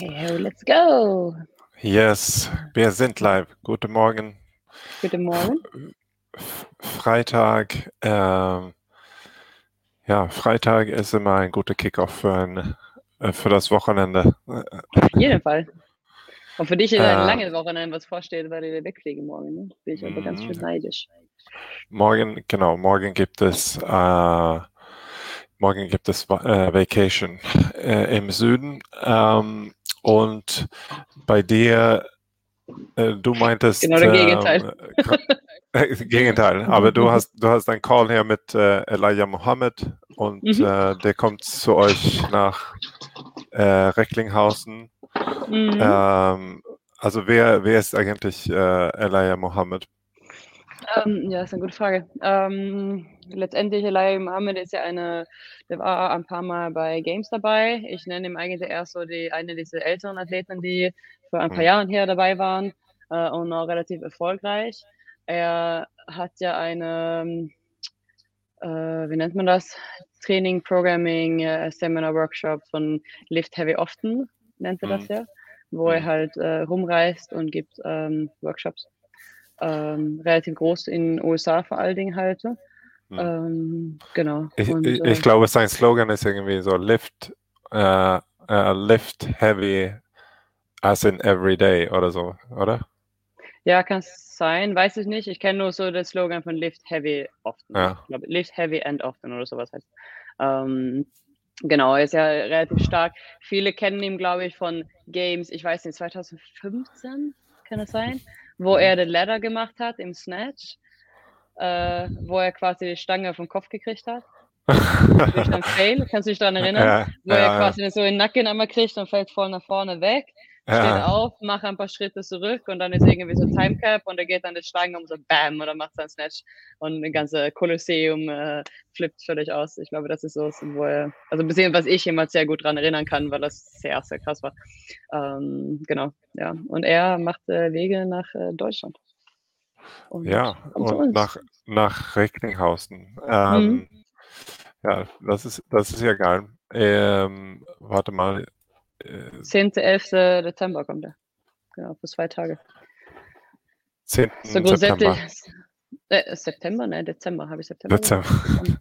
Hey, let's go. Yes, wir sind live. Guten Morgen. Guten Morgen. Freitag. Ähm, ja, Freitag ist immer ein guter Kickoff für, ein, äh, für das Wochenende. Auf jeden Fall. Und für dich ist ein Äh, langes Wochenende, was vorsteht, weil wir wegfliegen morgen. Ne? Bin ich aber ganz schön Mhm. neidisch. Morgen, genau, morgen gibt es äh, morgen gibt es äh, Vacation äh, im Süden. Ähm, und bei dir, äh, du meintest Genau der Gegenteil. ähm, äh, Gegenteil, aber du hast du hast einen Call hier mit äh, Elijah Mohammed und Mhm. äh, der kommt zu euch nach äh, Recklinghausen. Mhm. Ähm, also wer wer ist eigentlich äh, Elijah Mohammed? Ähm, ja, ist eine gute Frage. Ähm, letztendlich, Elijah Mohammed ist ja eine, der war ein paar Mal bei Games dabei. Ich nenne ihn eigentlich erst so die, eine dieser älteren Athleten, die vor ein paar Mhm. Jahren her dabei waren äh, und auch relativ erfolgreich. Er hat ja eine, äh, wie nennt man das? Training, Programming, äh, Seminar, Workshop von Lift Heavy Often, nennt er das Mhm. ja, wo er Mhm. halt äh, rumreist und gibt ähm, Workshops ähm, relativ groß in den USA vor allen Dingen halt. Mhm. Ähm, genau. Ich, Und, ich, äh, ich glaube, sein Slogan ist irgendwie so Lift, äh, äh, Lift Heavy as in every day oder so, oder? ja, kann es sein, weiß ich nicht. Ich kenne nur so den Slogan von Lift Heavy Often. Ja. Ich glaube, Lift Heavy and Often oder sowas heißt. Ähm, genau, er ist ja relativ stark. Viele kennen ihn, glaube ich, von Games, ich weiß nicht, 2015 kann es sein, wo er den Ladder gemacht hat im Snatch, äh, wo er quasi die Stange vom Kopf gekriegt hat. Fail, kannst du dich daran erinnern? Ja, wo er ja, quasi so den Nacken einmal kriegt und fällt voll nach vorne weg, steht auf, macht ein paar Schritte zurück und dann ist irgendwie so Timecap und er geht dann die Stange um so BAM oder macht seinen Snatch und ein ganze Kolosseum äh, flippt völlig aus. Ich glaube, das ist so, wo er, also ein bisschen, was ich jemals sehr gut daran erinnern kann, weil das sehr, sehr krass war. Ähm, genau, ja. Und er macht äh, Wege nach äh, Deutschland. Und Ja, und nach, nach Recklinghausen. Ähm, Ja, das ist, das ist ja geil. Ähm, warte mal. Äh, 10. 11. Dezember kommt er. Genau, für zwei Tage. 10. So. September. Äh, September? Nein, Dezember. Habe ich September? Dezember.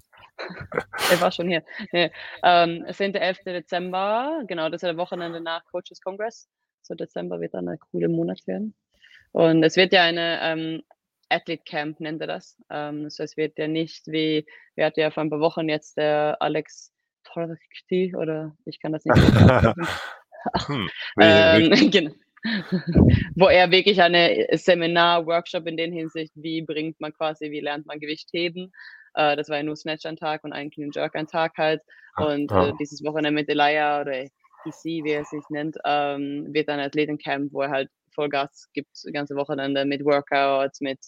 Er war schon hier. Nee. Ähm, 10. 11. Dezember, genau, das ist der Wochenende nach Coaches Congress. So Dezember wird dann ein cooler Monat werden. Und es wird ja eine ähm, Athlete Camp, nennt er das. Ähm, das heißt, es wird ja nicht wie, wir hatten ja vor ein paar Wochen jetzt der Alex Torrekti oder ich kann das nicht hm, Ähm, genau. Wo er wirklich eine Seminar, Workshop in der Hinsicht, wie bringt man quasi, wie lernt man Gewicht heben. Äh, das war ja nur Snatch ein Tag und ein Clean Jerk ein Tag halt. Und Ja. äh, dieses Wochenende mit Elia oder EC, wie er sich nennt, ähm, wird ein Athletencamp, wo er halt Vollgas gibt, das ganze Wochenende mit Workouts, mit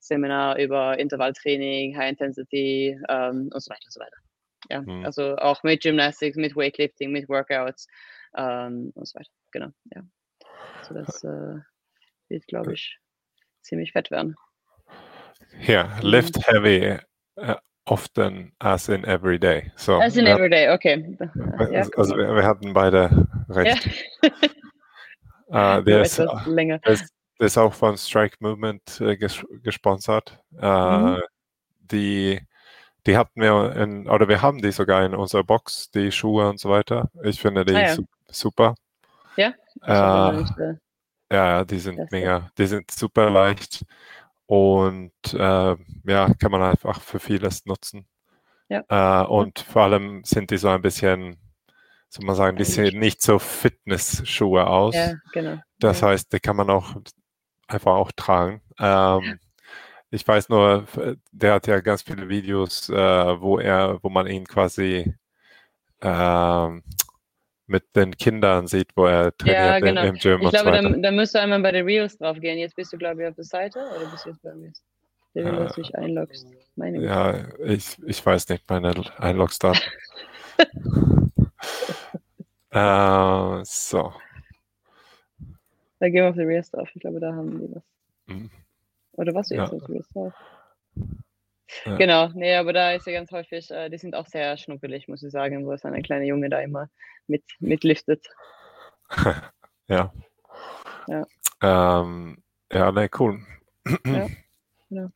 Seminar über Intervalltraining, High Intensity ähm, und so weiter und so weiter. Ja, Hm. also auch mit Gymnastics, mit Weightlifting, mit Workouts ähm, und so weiter. Genau, ja. Also das äh, wird, glaube ich, ziemlich fett werden. Hier, lift heavy uh, often as in every day. So, As in wir, everyday, okay. Ja, also wir, wir hatten beide ja. recht. Äh, Nur der, ist, länger. der, ist, der ist auch von Strike Movement äh, ges gesponsert. Äh, Mhm. Die die hatten wir in, oder wir haben die sogar in unserer Box, die Schuhe und so weiter. Ich finde die Ah, ja. su super. Ja? Äh, nicht, äh, Ja, die sind mega, die sind super leicht und äh, ja, kann man einfach für vieles nutzen. Ja. Äh, und vor allem sind die so ein bisschen, soll man sagen, die sehen nicht so Fitnessschuhe aus. ja, genau. Das heißt, die kann man auch einfach auch tragen. Ähm, ich weiß nur, der hat ja ganz viele Videos, äh, wo er, wo man ihn quasi ähm, mit den Kindern sieht, wo er trainiert genau. im, im Gym Ich glaube, da, da müsst du einmal bei den Reels drauf gehen. Jetzt bist du, glaube ich, auf der Seite oder bist du jetzt bei mir? Dass du dich einloggst. Meine. Ja, ich, ich weiß nicht meine Einlogdaten. äh, so. Da gehen wir auf die Reels drauf. Ich glaube, da haben die was. Mhm. Oder was du Ja. jetzt drauf? Ja. Genau, nee, aber da ist ja ganz häufig, äh, die sind auch sehr schnuckelig, muss ich sagen, wo es eine kleine Junge da immer mit, mitliftet. ja. Ja. Ähm, ja, ne, cool. Ja, ja.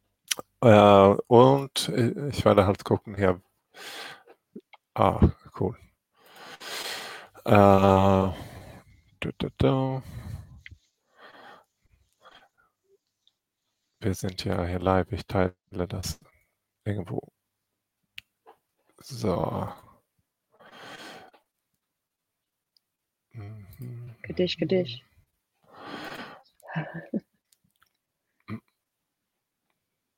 Äh, und ich werde halt gucken hier. Ah, cool. Äh, da, da, da. Wir sind ja hier live. Ich teile das irgendwo. So. Gedicht, Gedicht.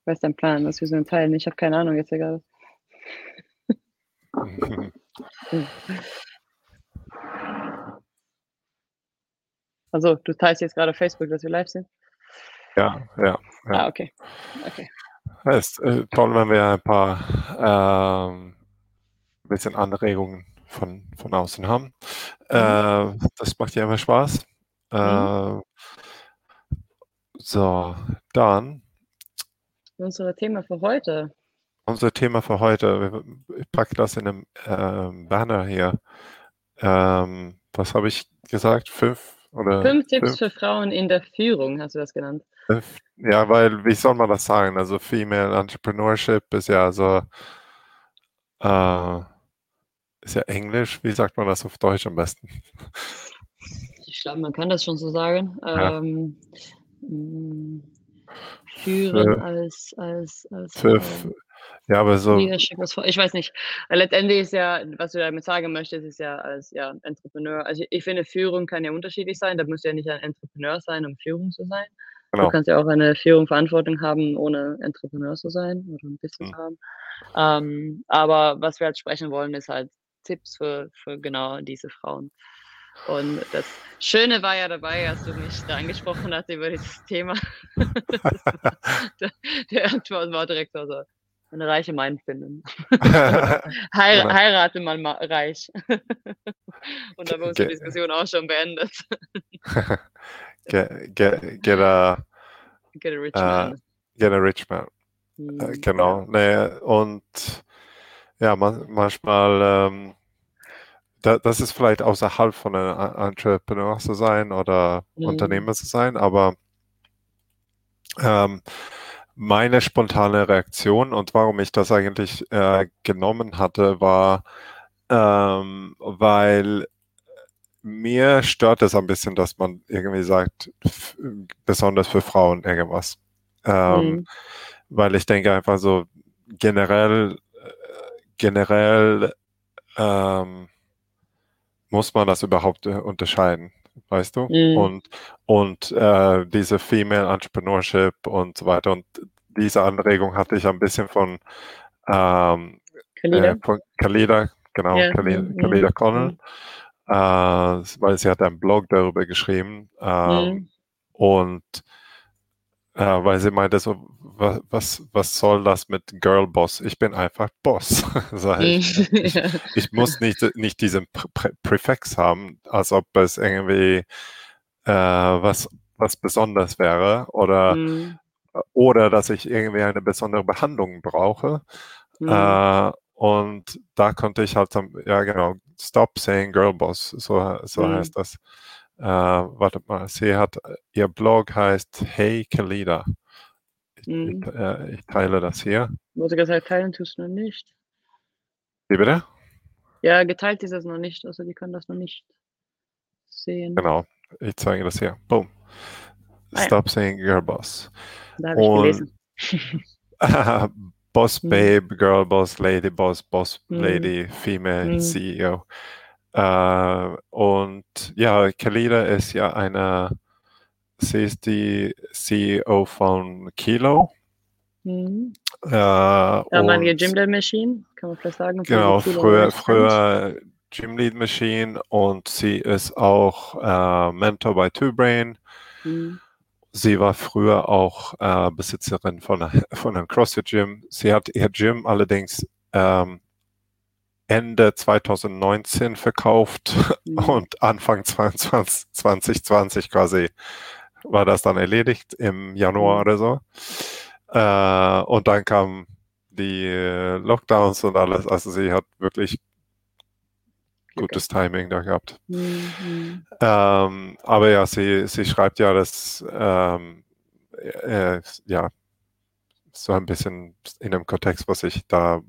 Was ist dein Plan? Was wir so teilen? Ich habe keine Ahnung jetzt egal. Also, du teilst jetzt gerade auf Facebook, dass wir live sind? Ja, ja. ja. Ah, okay. okay. Ist äh, toll, wenn wir ein paar ähm, bisschen Anregungen von, von außen haben. Mhm. Äh, das macht ja immer Spaß. Mhm. Äh, so, dann. Unser Thema für heute. Unser Thema für heute. Ich packe das in einem ähm, Banner hier. Ähm, was habe ich gesagt? Fünf oder? Fünf Tipps fünf? für Frauen in der Führung, hast du das genannt? Ja, weil, wie soll man das sagen? Also Female Entrepreneurship ist ja so, äh, ist ja Englisch. Wie sagt man das auf Deutsch am besten? Ich glaube, man kann das schon so sagen. Ja. Ähm, mm, führen für, als, als, als für, äh, ja, aber so. Ich weiß nicht. Letztendlich ist ja, was du damit sagen möchtest, ist ja als ja, Entrepreneur. Also ich finde, Führung kann ja unterschiedlich sein. Da musst du ja nicht ein Entrepreneur sein, um Führung zu sein. Genau. Du kannst ja auch eine Führung, Verantwortung haben, ohne Entrepreneur zu sein oder ein Business mhm. haben. Ähm, aber was wir halt sprechen wollen, ist halt Tipps für, für genau diese Frauen. Und das Schöne war ja dabei, als du mich da angesprochen hast über dieses Thema. der, Antwort war direkt so, also, eine reiche Mind finden. Heir genau. heirate mal ma reich. Und da war unsere Diskussion auch schon beendet. Get, get, get, a, get a rich uh, man. Get a rich man. Hm, genau. Nee, und ja, man, manchmal, ähm, da, das ist vielleicht außerhalb von einem Entrepreneur zu sein oder mhm. Unternehmer zu sein, aber ähm, meine spontane Reaktion und warum ich das eigentlich äh, genommen hatte, war, ähm, weil mir stört es ein bisschen, dass man irgendwie sagt, besonders für Frauen irgendwas. Ähm, mhm. Weil ich denke einfach so generell, generell ähm, muss man das überhaupt äh, unterscheiden weißt du? Mhm. Und, und äh, diese Female Entrepreneurship und so weiter. Und diese Anregung hatte ich ein bisschen von, ähm, Kalida. Äh, von Kalida, genau, ja. Kalida, mhm. Kalida Connell, mhm. Äh, weil sie hat einen Blog darüber geschrieben. Ähm, mhm. Und äh, weil sie meinte so, was, was, was soll das mit Girl Boss? Ich bin einfach Boss. ich. Ich, ich, muss nicht, nicht diesen Prä Präfix haben, als ob es irgendwie äh, was, was besonders wäre oder, mhm. oder dass ich irgendwie eine besondere Behandlung brauche. Mhm. Äh, und da konnte ich halt, ja genau, stop saying Girl Boss, so, so mhm. heißt das. Äh, warte mal, sie hat, ihr Blog heißt Hey Kalida. Ich, mhm. ich, äh, ich, teile das hier. Ich gesagt, teilen tust du noch nicht. Wie bitte? Ja, geteilt ist es noch nicht, also die können das noch nicht sehen. Genau, ich zeige das hier. Boom. Ah, Stop ja. saying Girl Boss. Da habe ich gelesen. Boss mhm. Babe, Girl Boss, Lady Boss, Boss mhm. Lady, Female mhm. CEO. Äh, und ja, Kalida ist ja eine, sie ist die CEO von Kilo. Mhm. Äh, Damalige Gymlead Machine, kann man vielleicht sagen. Genau, früher, früher Gymlead Machine und sie ist auch äh, Mentor bei Two Brain. Mhm. Sie war früher auch äh, Besitzerin von, von einem CrossFit Gym. Sie hat ihr Gym allerdings ähm, Ende 2019 verkauft mhm. und Anfang 2020, 2020 quasi war das dann erledigt im Januar mhm. oder so. Äh, und dann kamen die Lockdowns und alles. Also sie hat wirklich gutes Timing da gehabt. Mhm. Ähm, aber ja, sie, sie schreibt ja, dass ähm, äh, ja so ein bisschen in dem Kontext, was ich da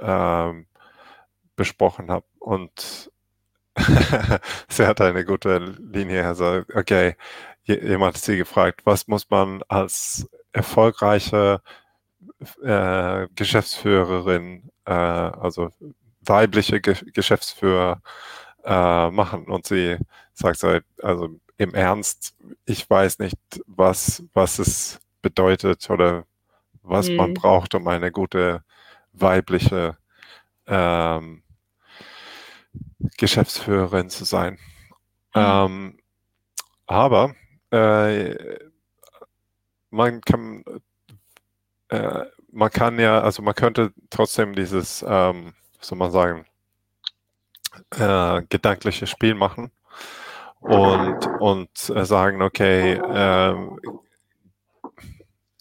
ähm, besprochen habe. Und sie hat eine gute Linie. Also, okay, jemand hat sie gefragt, was muss man als erfolgreiche äh, Geschäftsführerin, äh, also weibliche Ge Geschäftsführer äh, machen. Und sie sagt so, also im Ernst, ich weiß nicht, was, was es bedeutet oder was mhm. man braucht, um eine gute weibliche ähm, Geschäftsführerin zu sein. Mhm. Ähm, aber äh, man kann äh, man kann ja, also man könnte trotzdem dieses, ähm, soll man sagen, äh, gedankliche Spiel machen und, und äh, sagen, okay, ähm,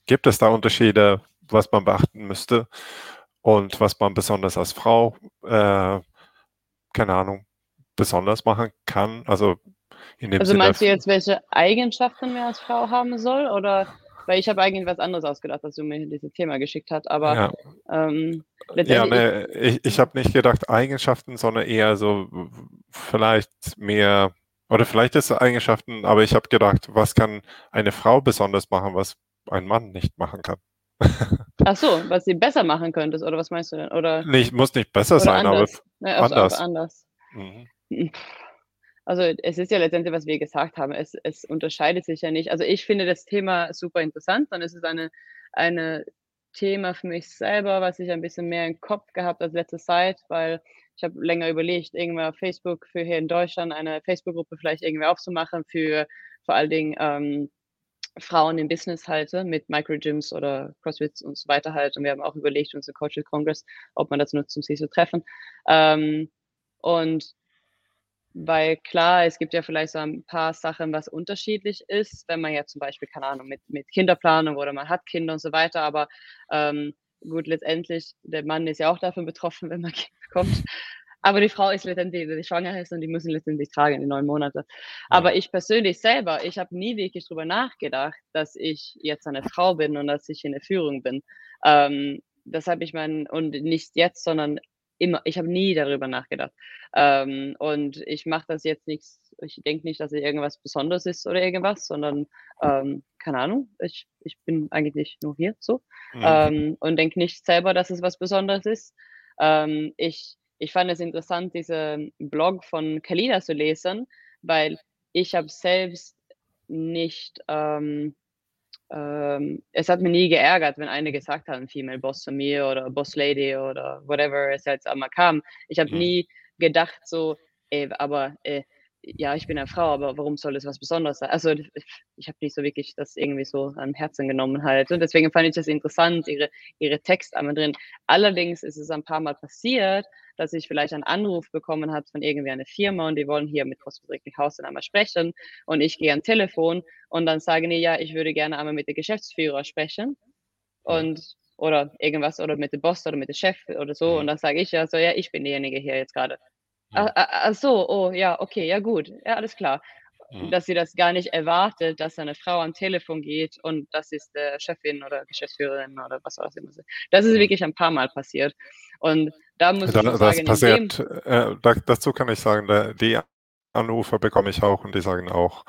gibt es da Unterschiede, was man beachten müsste und was man besonders als Frau, äh, keine Ahnung, besonders machen kann? Also, in dem also meinst du jetzt, welche Eigenschaften man als Frau haben soll oder weil ich habe eigentlich was anderes ausgedacht, als du mir dieses Thema geschickt hast. Aber ja, ähm, ja ne, ich, ich habe nicht gedacht Eigenschaften, sondern eher so vielleicht mehr, oder vielleicht ist es Eigenschaften, aber ich habe gedacht, was kann eine Frau besonders machen, was ein Mann nicht machen kann. Ach so, was sie besser machen könntest, oder was meinst du denn? Oder, nicht, muss nicht besser sein, anders. aber ja, anders. anders. Mhm. Also es ist ja letztendlich, was wir gesagt haben, es, es unterscheidet sich ja nicht. Also ich finde das Thema super interessant, dann ist es eine, eine Thema für mich selber, was ich ein bisschen mehr im Kopf gehabt als letzte Zeit, weil ich habe länger überlegt, irgendwann auf Facebook für hier in Deutschland eine Facebook-Gruppe vielleicht irgendwie aufzumachen für vor allen Dingen ähm, Frauen im Business halte mit Microgyms oder Crossfits und so weiter halt. Und wir haben auch überlegt, unsere Coaches Congress, ob man das nutzt, um sich zu treffen. Ähm, und weil klar, es gibt ja vielleicht so ein paar Sachen, was unterschiedlich ist, wenn man ja zum Beispiel, keine Ahnung, mit, mit Kinderplanung oder man hat Kinder und so weiter, aber ähm, gut, letztendlich, der Mann ist ja auch davon betroffen, wenn man Kinder bekommt. Aber die Frau ist letztendlich, die schwanger ist und die müssen letztendlich tragen, die neun Monate. Aber ich persönlich selber, ich habe nie wirklich drüber nachgedacht, dass ich jetzt eine Frau bin und dass ich in der Führung bin. Ähm, das habe ich mein, und nicht jetzt, sondern immer, ich habe nie darüber nachgedacht. Ähm, und ich mache das jetzt nichts, ich denke nicht, dass es irgendwas Besonderes ist oder irgendwas, sondern ähm, keine Ahnung, ich, ich bin eigentlich nur hier so mhm. ähm, und denke nicht selber, dass es was Besonderes ist. Ähm, ich, ich fand es interessant, diesen Blog von Kalina zu lesen, weil ich habe selbst nicht ähm, ähm, es hat mich nie geärgert, wenn eine gesagt hat, ein Female Boss zu mir oder Boss Lady oder whatever es jetzt einmal kam. Ich habe mhm. nie gedacht so, ey, aber äh, ja, ich bin eine Frau, aber warum soll es was Besonderes sein? Also ich, habe nicht so wirklich das irgendwie so am Herzen genommen halt. Und deswegen fand ich das interessant, ihre, ihre Text einmal drin. Allerdings ist es ein paar Mal passiert, dass ich vielleicht einen Anruf bekommen habe von irgendwie einer Firma und die wollen hier mit Haus dann einmal sprechen und ich gehe an Telefon und dann sagen die, ja, ich würde gerne einmal mit dem Geschäftsführer sprechen und oder irgendwas oder mit dem Boss oder mit dem Chef oder so und dann sage ich ja so, ja, ich bin diejenige hier jetzt gerade. Ach, ach, ach so, oh ja, okay, ja gut, ja, alles klar. Dass sie das gar nicht erwartet, dass eine Frau am Telefon geht und das ist der Chefin oder Geschäftsführerin oder was auch immer. Das ist wirklich ein paar Mal passiert. Und da muss da, ich sagen, passiert, äh, da, dazu kann ich sagen, die Anrufe bekomme ich auch und die sagen auch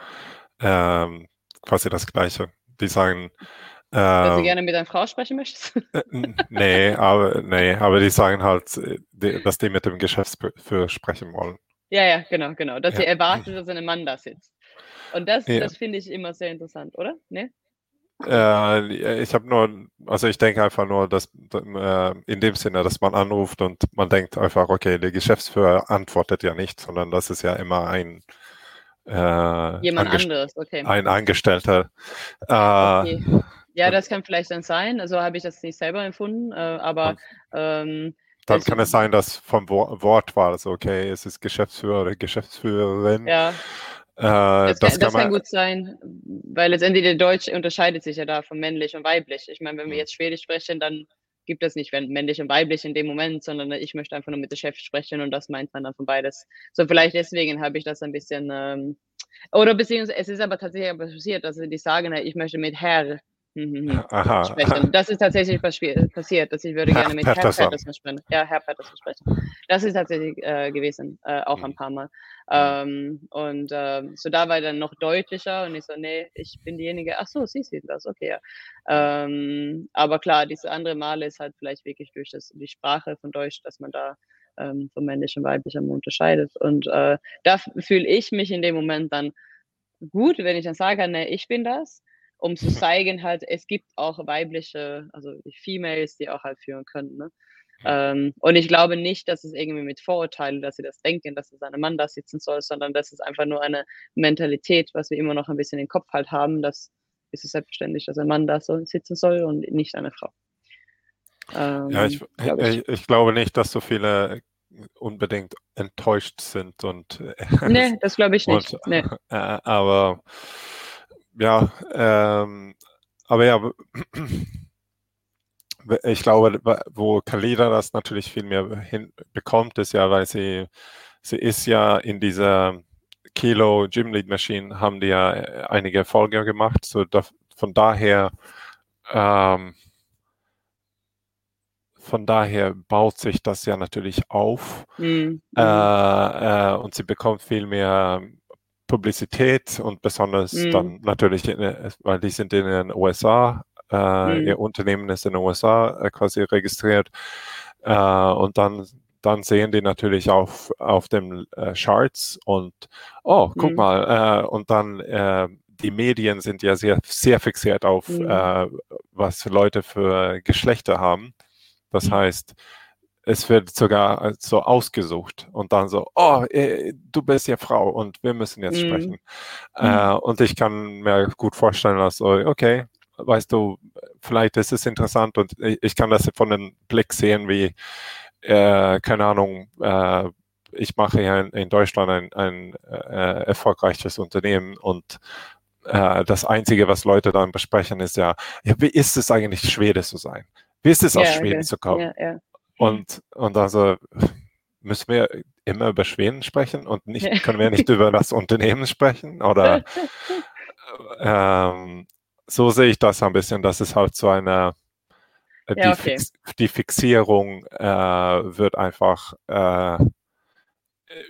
ähm, quasi das Gleiche. Die sagen, dass du ähm, gerne mit deiner Frau sprechen möchtest? Äh, nee, aber, nee, aber die sagen halt, dass die mit dem Geschäftsführer sprechen wollen. Ja, ja, genau, genau. Dass ja. sie erwartet, dass ein Mann da sitzt. Und das, ja. das finde ich immer sehr interessant, oder? Nee? Äh, ich habe nur, also ich denke einfach nur, dass äh, in dem Sinne, dass man anruft und man denkt einfach, okay, der Geschäftsführer antwortet ja nicht, sondern das ist ja immer ein äh, jemand anderes, okay. Ein Angestellter. Äh, okay. Ja, das kann vielleicht dann sein. Also habe ich das nicht selber empfunden, äh, aber ähm, dann kann es sein, dass vom Wort war, also okay, es ist Geschäftsführer oder Geschäftsführerin. Ja. Äh, das, das, kann, das kann, gut sein, weil letztendlich der Deutsch unterscheidet sich ja da von männlich und weiblich. Ich meine, wenn wir hm. jetzt Schwedisch sprechen, dann gibt es nicht männlich und weiblich in dem Moment, sondern ich möchte einfach nur mit dem Chef sprechen und das meint man dann von beides. So vielleicht deswegen habe ich das ein bisschen, ähm, oder beziehungsweise es ist aber tatsächlich passiert, dass die sagen, ich möchte mit Herr Mhm. Aha. sprechen. Das ist tatsächlich passiert, dass ich würde gerne mit Herr Patterson sprechen. Ja, Herr Patterson sprechen. Das ist tatsächlich äh, gewesen, äh, auch mhm. ein paar Mal. Ähm, und äh, so da war dann noch deutlicher und ich so, nee, ich bin diejenige, ach so, Sie sind das, okay, ja. Ähm, aber klar, diese andere Male ist halt vielleicht wirklich durch das, die Sprache von Deutsch, dass man da ähm, von männlich und weiblich unterscheidet. Und äh, da fühle ich mich in dem Moment dann gut, wenn ich dann sage, nee, ich bin das um zu zeigen halt, es gibt auch weibliche, also Females, die auch halt führen können. Ne? Ähm, und ich glaube nicht, dass es irgendwie mit Vorurteilen, dass sie das denken, dass es ein Mann da sitzen soll, sondern das ist einfach nur eine Mentalität, was wir immer noch ein bisschen im Kopf halt haben, dass ist es selbstverständlich, dass ein Mann da so sitzen soll und nicht eine Frau. Ähm, ja, ich, glaub ich. ich, glaube nicht, dass so viele unbedingt enttäuscht sind und nee, das glaube ich nicht. Und, nee. Äh, aber ja, ähm, aber ja, ich glaube, wo Kalida das natürlich viel mehr hinbekommt, ist ja, weil sie, sie ist ja in dieser Kilo Gym Lead Machine, haben die ja äh, einige Erfolge gemacht. So da, von daher, ähm, von daher baut sich das ja natürlich auf mhm. äh, äh, und sie bekommt viel mehr Publizität und besonders mhm. dann natürlich, in, weil die sind in den USA, äh, mhm. ihr Unternehmen ist in den USA äh, quasi registriert äh, und dann dann sehen die natürlich auf, auf den äh, Charts und oh, guck mhm. mal, äh, und dann äh, die Medien sind ja sehr, sehr fixiert auf, mhm. äh, was Leute für Geschlechter haben. Das mhm. heißt, es wird sogar so ausgesucht und dann so, oh, äh, du bist ja Frau und wir müssen jetzt mm. sprechen. Äh, und ich kann mir gut vorstellen, dass so, okay, weißt du, vielleicht ist es interessant und ich kann das von dem Blick sehen, wie, äh, keine Ahnung, äh, ich mache ja in, in Deutschland ein, ein äh, erfolgreiches Unternehmen und äh, das Einzige, was Leute dann besprechen, ist ja, ja, wie ist es eigentlich, Schwede zu sein? Wie ist es, aus yeah, Schweden okay. zu kommen? Yeah, yeah. Und, und also müssen wir immer über Schweden sprechen und nicht, können wir nicht über das Unternehmen sprechen? Oder ähm, so sehe ich das ein bisschen, dass es halt so eine äh, ja, die, okay. Fix, die, Fixierung äh, wird einfach äh,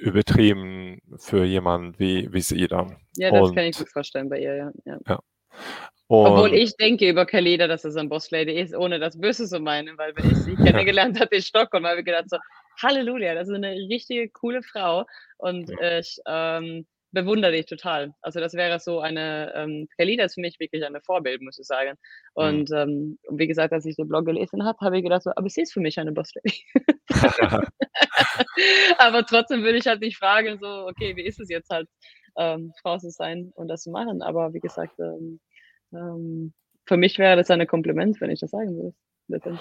übertrieben für jemanden wie, wie sie dann. Ja, das und, kann ich gut vorstellen bei ihr, ja. ja. ja. Und Obwohl ich denke über Kaleda, dass so ein Bosslady ist, ohne das Böse zu meinen, weil wenn ich sie kennengelernt habe in Stockholm, habe ich gedacht so, Halleluja, das ist eine richtige coole Frau und ich ähm, bewundere dich total. Also das wäre so eine, ähm, Kalida ist für mich wirklich eine Vorbild, muss ich sagen. Mhm. Und ähm, wie gesagt, als ich den Blog gelesen habe, habe ich gedacht so, aber sie ist für mich eine Bosslady. aber trotzdem würde ich halt nicht fragen, so, okay, wie ist es jetzt halt, ähm, Frau zu sein und das zu machen. Aber wie gesagt, ähm, ähm, für mich wäre das ein Kompliment, wenn ich das sagen würde.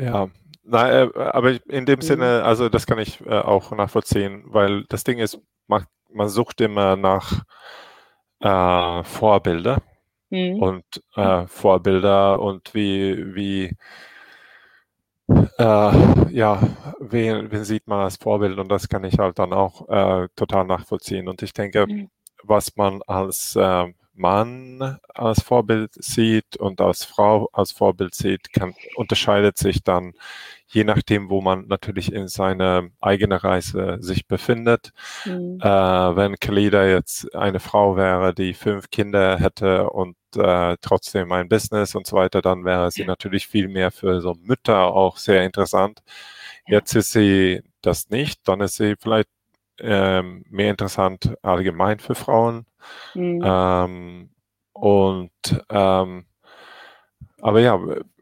Ja, Nein, äh, aber in dem mhm. Sinne, also das kann ich äh, auch nachvollziehen, weil das Ding ist, man, man sucht immer nach äh, Vorbilder mhm. und äh, Vorbilder und wie, wie äh, ja, wen, wen sieht man als Vorbild und das kann ich halt dann auch äh, total nachvollziehen. Und ich denke, mhm. was man als Mann als Vorbild sieht und als Frau als Vorbild sieht, kann, unterscheidet sich dann je nachdem, wo man natürlich in seiner eigenen Reise sich befindet. Mhm. Äh, wenn Kalida jetzt eine Frau wäre, die fünf Kinder hätte und äh, trotzdem ein Business und so weiter, dann wäre sie natürlich viel mehr für so Mütter auch sehr interessant. Jetzt ist sie das nicht, dann ist sie vielleicht ähm, mehr interessant allgemein für Frauen. Mhm. Ähm, und ähm, aber ja,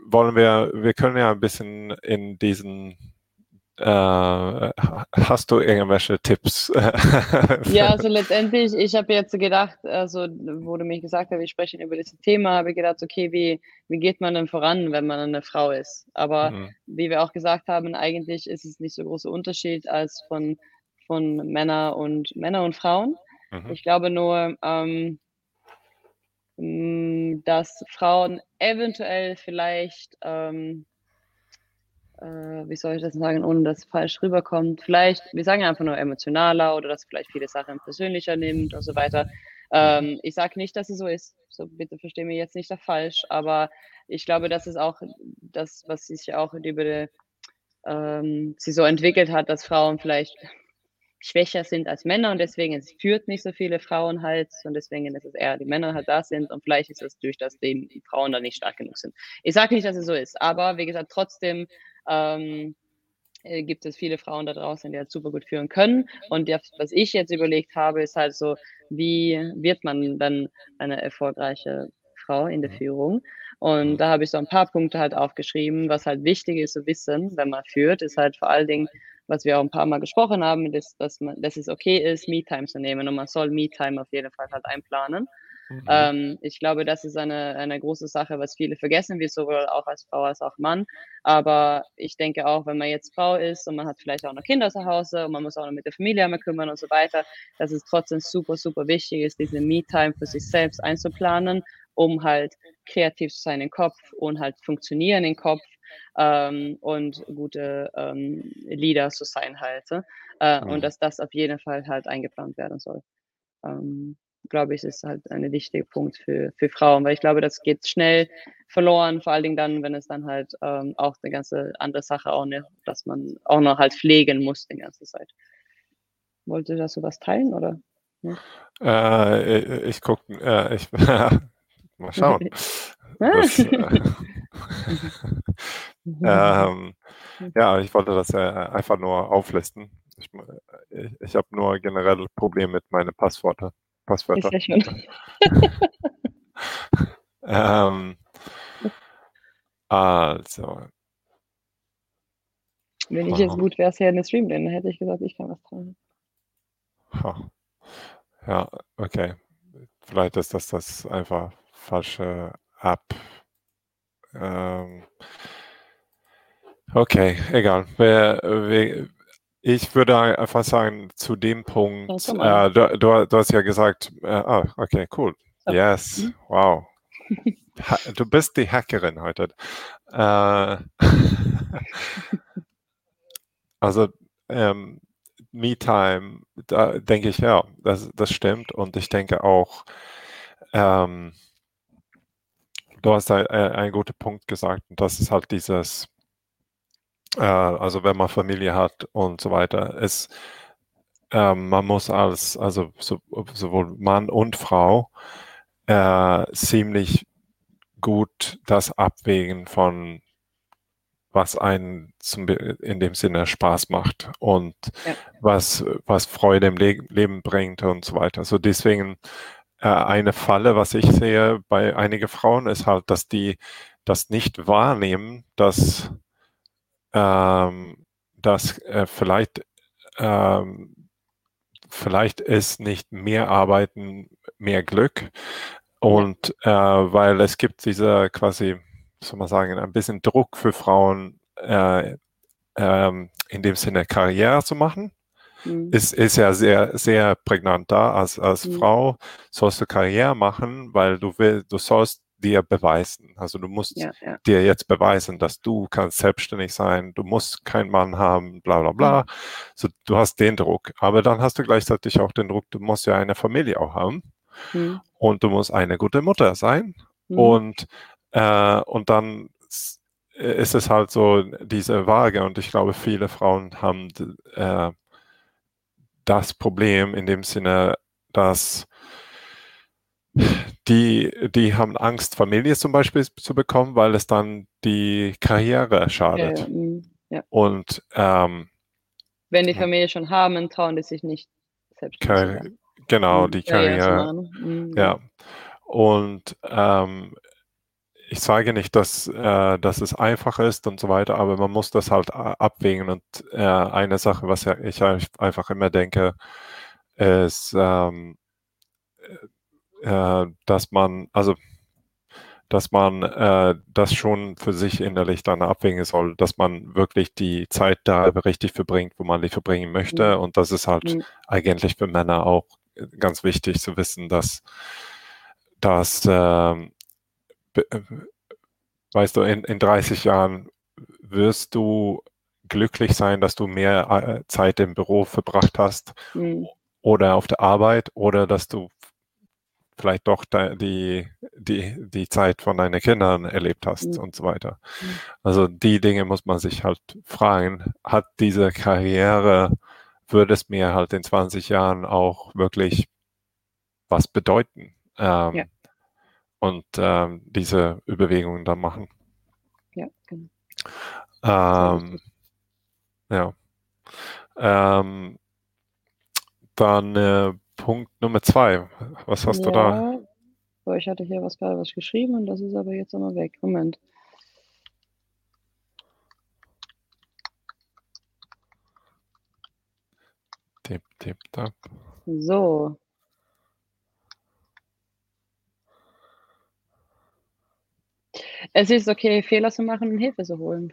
wollen wir, wir können ja ein bisschen in diesen äh, hast du irgendwelche Tipps? ja, also letztendlich, ich habe jetzt gedacht, also wo du mich gesagt hast, wir sprechen über dieses Thema, habe ich gedacht, okay, wie, wie geht man denn voran, wenn man eine Frau ist? Aber mhm. wie wir auch gesagt haben, eigentlich ist es nicht so großer Unterschied als von von Männer und Männer und Frauen. Mhm. Ich glaube nur, ähm, mm, dass Frauen eventuell vielleicht ähm, äh, wie soll ich das sagen, ohne dass es falsch rüberkommt. Vielleicht, wir sagen einfach nur emotionaler oder dass vielleicht viele Sachen persönlicher nimmt und so weiter. Ähm, ich sage nicht, dass es so ist. So bitte verstehe mich jetzt nicht da falsch, aber ich glaube, das ist auch das, was sich auch über die, ähm, sie so entwickelt hat, dass Frauen vielleicht schwächer sind als Männer und deswegen es führt nicht so viele Frauen halt und deswegen ist es eher die Männer halt da sind und vielleicht ist es durch das die Frauen dann nicht stark genug sind. Ich sage nicht, dass es so ist, aber wie gesagt, trotzdem ähm, äh, gibt es viele Frauen da draußen, die halt super gut führen können. Und das, was ich jetzt überlegt habe, ist halt so, wie wird man dann eine erfolgreiche Frau in der mhm. Führung? Und da habe ich so ein paar Punkte halt aufgeschrieben, was halt wichtig ist zu wissen, wenn man führt, ist halt vor allen Dingen, was wir auch ein paar Mal gesprochen haben, ist, dass, man, dass es okay ist, Me-Time zu nehmen und man soll Me-Time auf jeden Fall halt einplanen. Mhm. Ähm, ich glaube, das ist eine, eine große Sache, was viele vergessen, wie sowohl auch als Frau als auch Mann. Aber ich denke auch, wenn man jetzt Frau ist und man hat vielleicht auch noch Kinder zu Hause und man muss auch noch mit der Familie einmal kümmern und so weiter, dass es trotzdem super, super wichtig ist, diese Me-Time für sich selbst einzuplanen, um halt kreativ zu sein im Kopf und halt funktionieren im Kopf ähm, und gute ähm, Leader zu sein halt. Äh, mhm. Und dass das auf jeden Fall halt eingeplant werden soll. Ähm, glaube ich, ist halt ein wichtiger Punkt für, für Frauen, weil ich glaube, das geht schnell verloren, vor allen Dingen dann, wenn es dann halt ähm, auch eine ganze andere Sache auch ne, dass man auch noch halt pflegen muss die ganze Zeit. Wollte das sowas teilen oder? Ja. Äh, ich gucke, äh, ich mal schauen. das, äh, ähm, ja, ich wollte das äh, einfach nur auflisten. Ich, ich, ich habe nur generell Probleme mit meinen. Passwörter. Ist ja schön. ähm, also. Wenn ich jetzt gut wäre, es ja in der Stream, dann hätte ich gesagt, ich kann was tragen. Ja, okay. Vielleicht ist das das einfach falsche App. Ähm, okay, egal. Wir, wir, ich würde einfach sagen, zu dem Punkt, äh, du, du, du, hast ja gesagt, äh, oh, okay, cool. Yes, mhm. wow. du bist die Hackerin heute. Äh, also, ähm, Me-Time, da denke ich, ja, das, das stimmt. Und ich denke auch, ähm, du hast ein, einen guten Punkt gesagt, und das ist halt dieses, äh, also wenn man Familie hat und so weiter, es, äh, man muss als, also so, sowohl Mann und Frau äh, ziemlich gut das abwägen von was einen zum, in dem Sinne Spaß macht und ja. was, was Freude im Le Leben bringt und so weiter. So deswegen äh, eine Falle, was ich sehe bei einigen Frauen, ist halt, dass die das nicht wahrnehmen, dass ähm, dass äh, vielleicht, ähm, vielleicht ist nicht mehr Arbeiten mehr Glück. Und äh, weil es gibt diese quasi, soll man sagen, ein bisschen Druck für Frauen, äh, ähm, in dem Sinne Karriere zu machen. Mhm. Ist, ist ja sehr, sehr prägnant da. Als, als mhm. Frau sollst du Karriere machen, weil du willst, du sollst dir beweisen. Also du musst ja, ja. dir jetzt beweisen, dass du kannst selbstständig sein, du musst keinen Mann haben, bla bla bla. Mhm. So, du hast den Druck. Aber dann hast du gleichzeitig auch den Druck, du musst ja eine Familie auch haben. Mhm. Und du musst eine gute Mutter sein. Mhm. Und, äh, und dann ist es halt so diese Waage. Und ich glaube, viele Frauen haben äh, das Problem in dem Sinne, dass die, die haben Angst, Familie zum Beispiel zu bekommen, weil es dann die Karriere schadet. Ja, mhm, ja. Und ähm, wenn die Familie schon haben, trauen die sich nicht selbstständig. Genau, die Karriere. Mhm. Ja. Und ähm, ich sage nicht, dass, äh, dass es einfach ist und so weiter, aber man muss das halt abwägen. Und äh, eine Sache, was ich einfach immer denke, ist, ähm, äh, dass man, also dass man äh, das schon für sich innerlich dann abwägen soll, dass man wirklich die Zeit da richtig verbringt, wo man die verbringen möchte. Mhm. Und das ist halt mhm. eigentlich für Männer auch ganz wichtig zu wissen, dass, dass äh, weißt du, in, in 30 Jahren wirst du glücklich sein, dass du mehr äh, Zeit im Büro verbracht hast mhm. oder auf der Arbeit oder dass du vielleicht doch die, die, die Zeit von deinen Kindern erlebt hast mhm. und so weiter. Mhm. Also die Dinge muss man sich halt fragen. Hat diese Karriere, würde es mir halt in 20 Jahren auch wirklich was bedeuten? Ähm, ja. Und ähm, diese Überlegungen dann machen. Ja, genau. Ähm, ja. Ähm, dann äh, Punkt Nummer zwei. Was hast ja, du da? Ich hatte hier was gerade was geschrieben und das ist aber jetzt immer weg. Moment. Tipp, tipp, tap. So. Es ist okay, Fehler zu machen und Hilfe zu holen.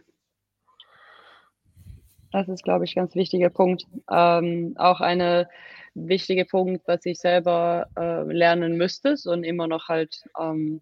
Das ist, glaube ich, ein ganz wichtiger Punkt. Ähm, auch eine wichtige Punkt, was ich selber äh, lernen müsste und immer noch halt ähm,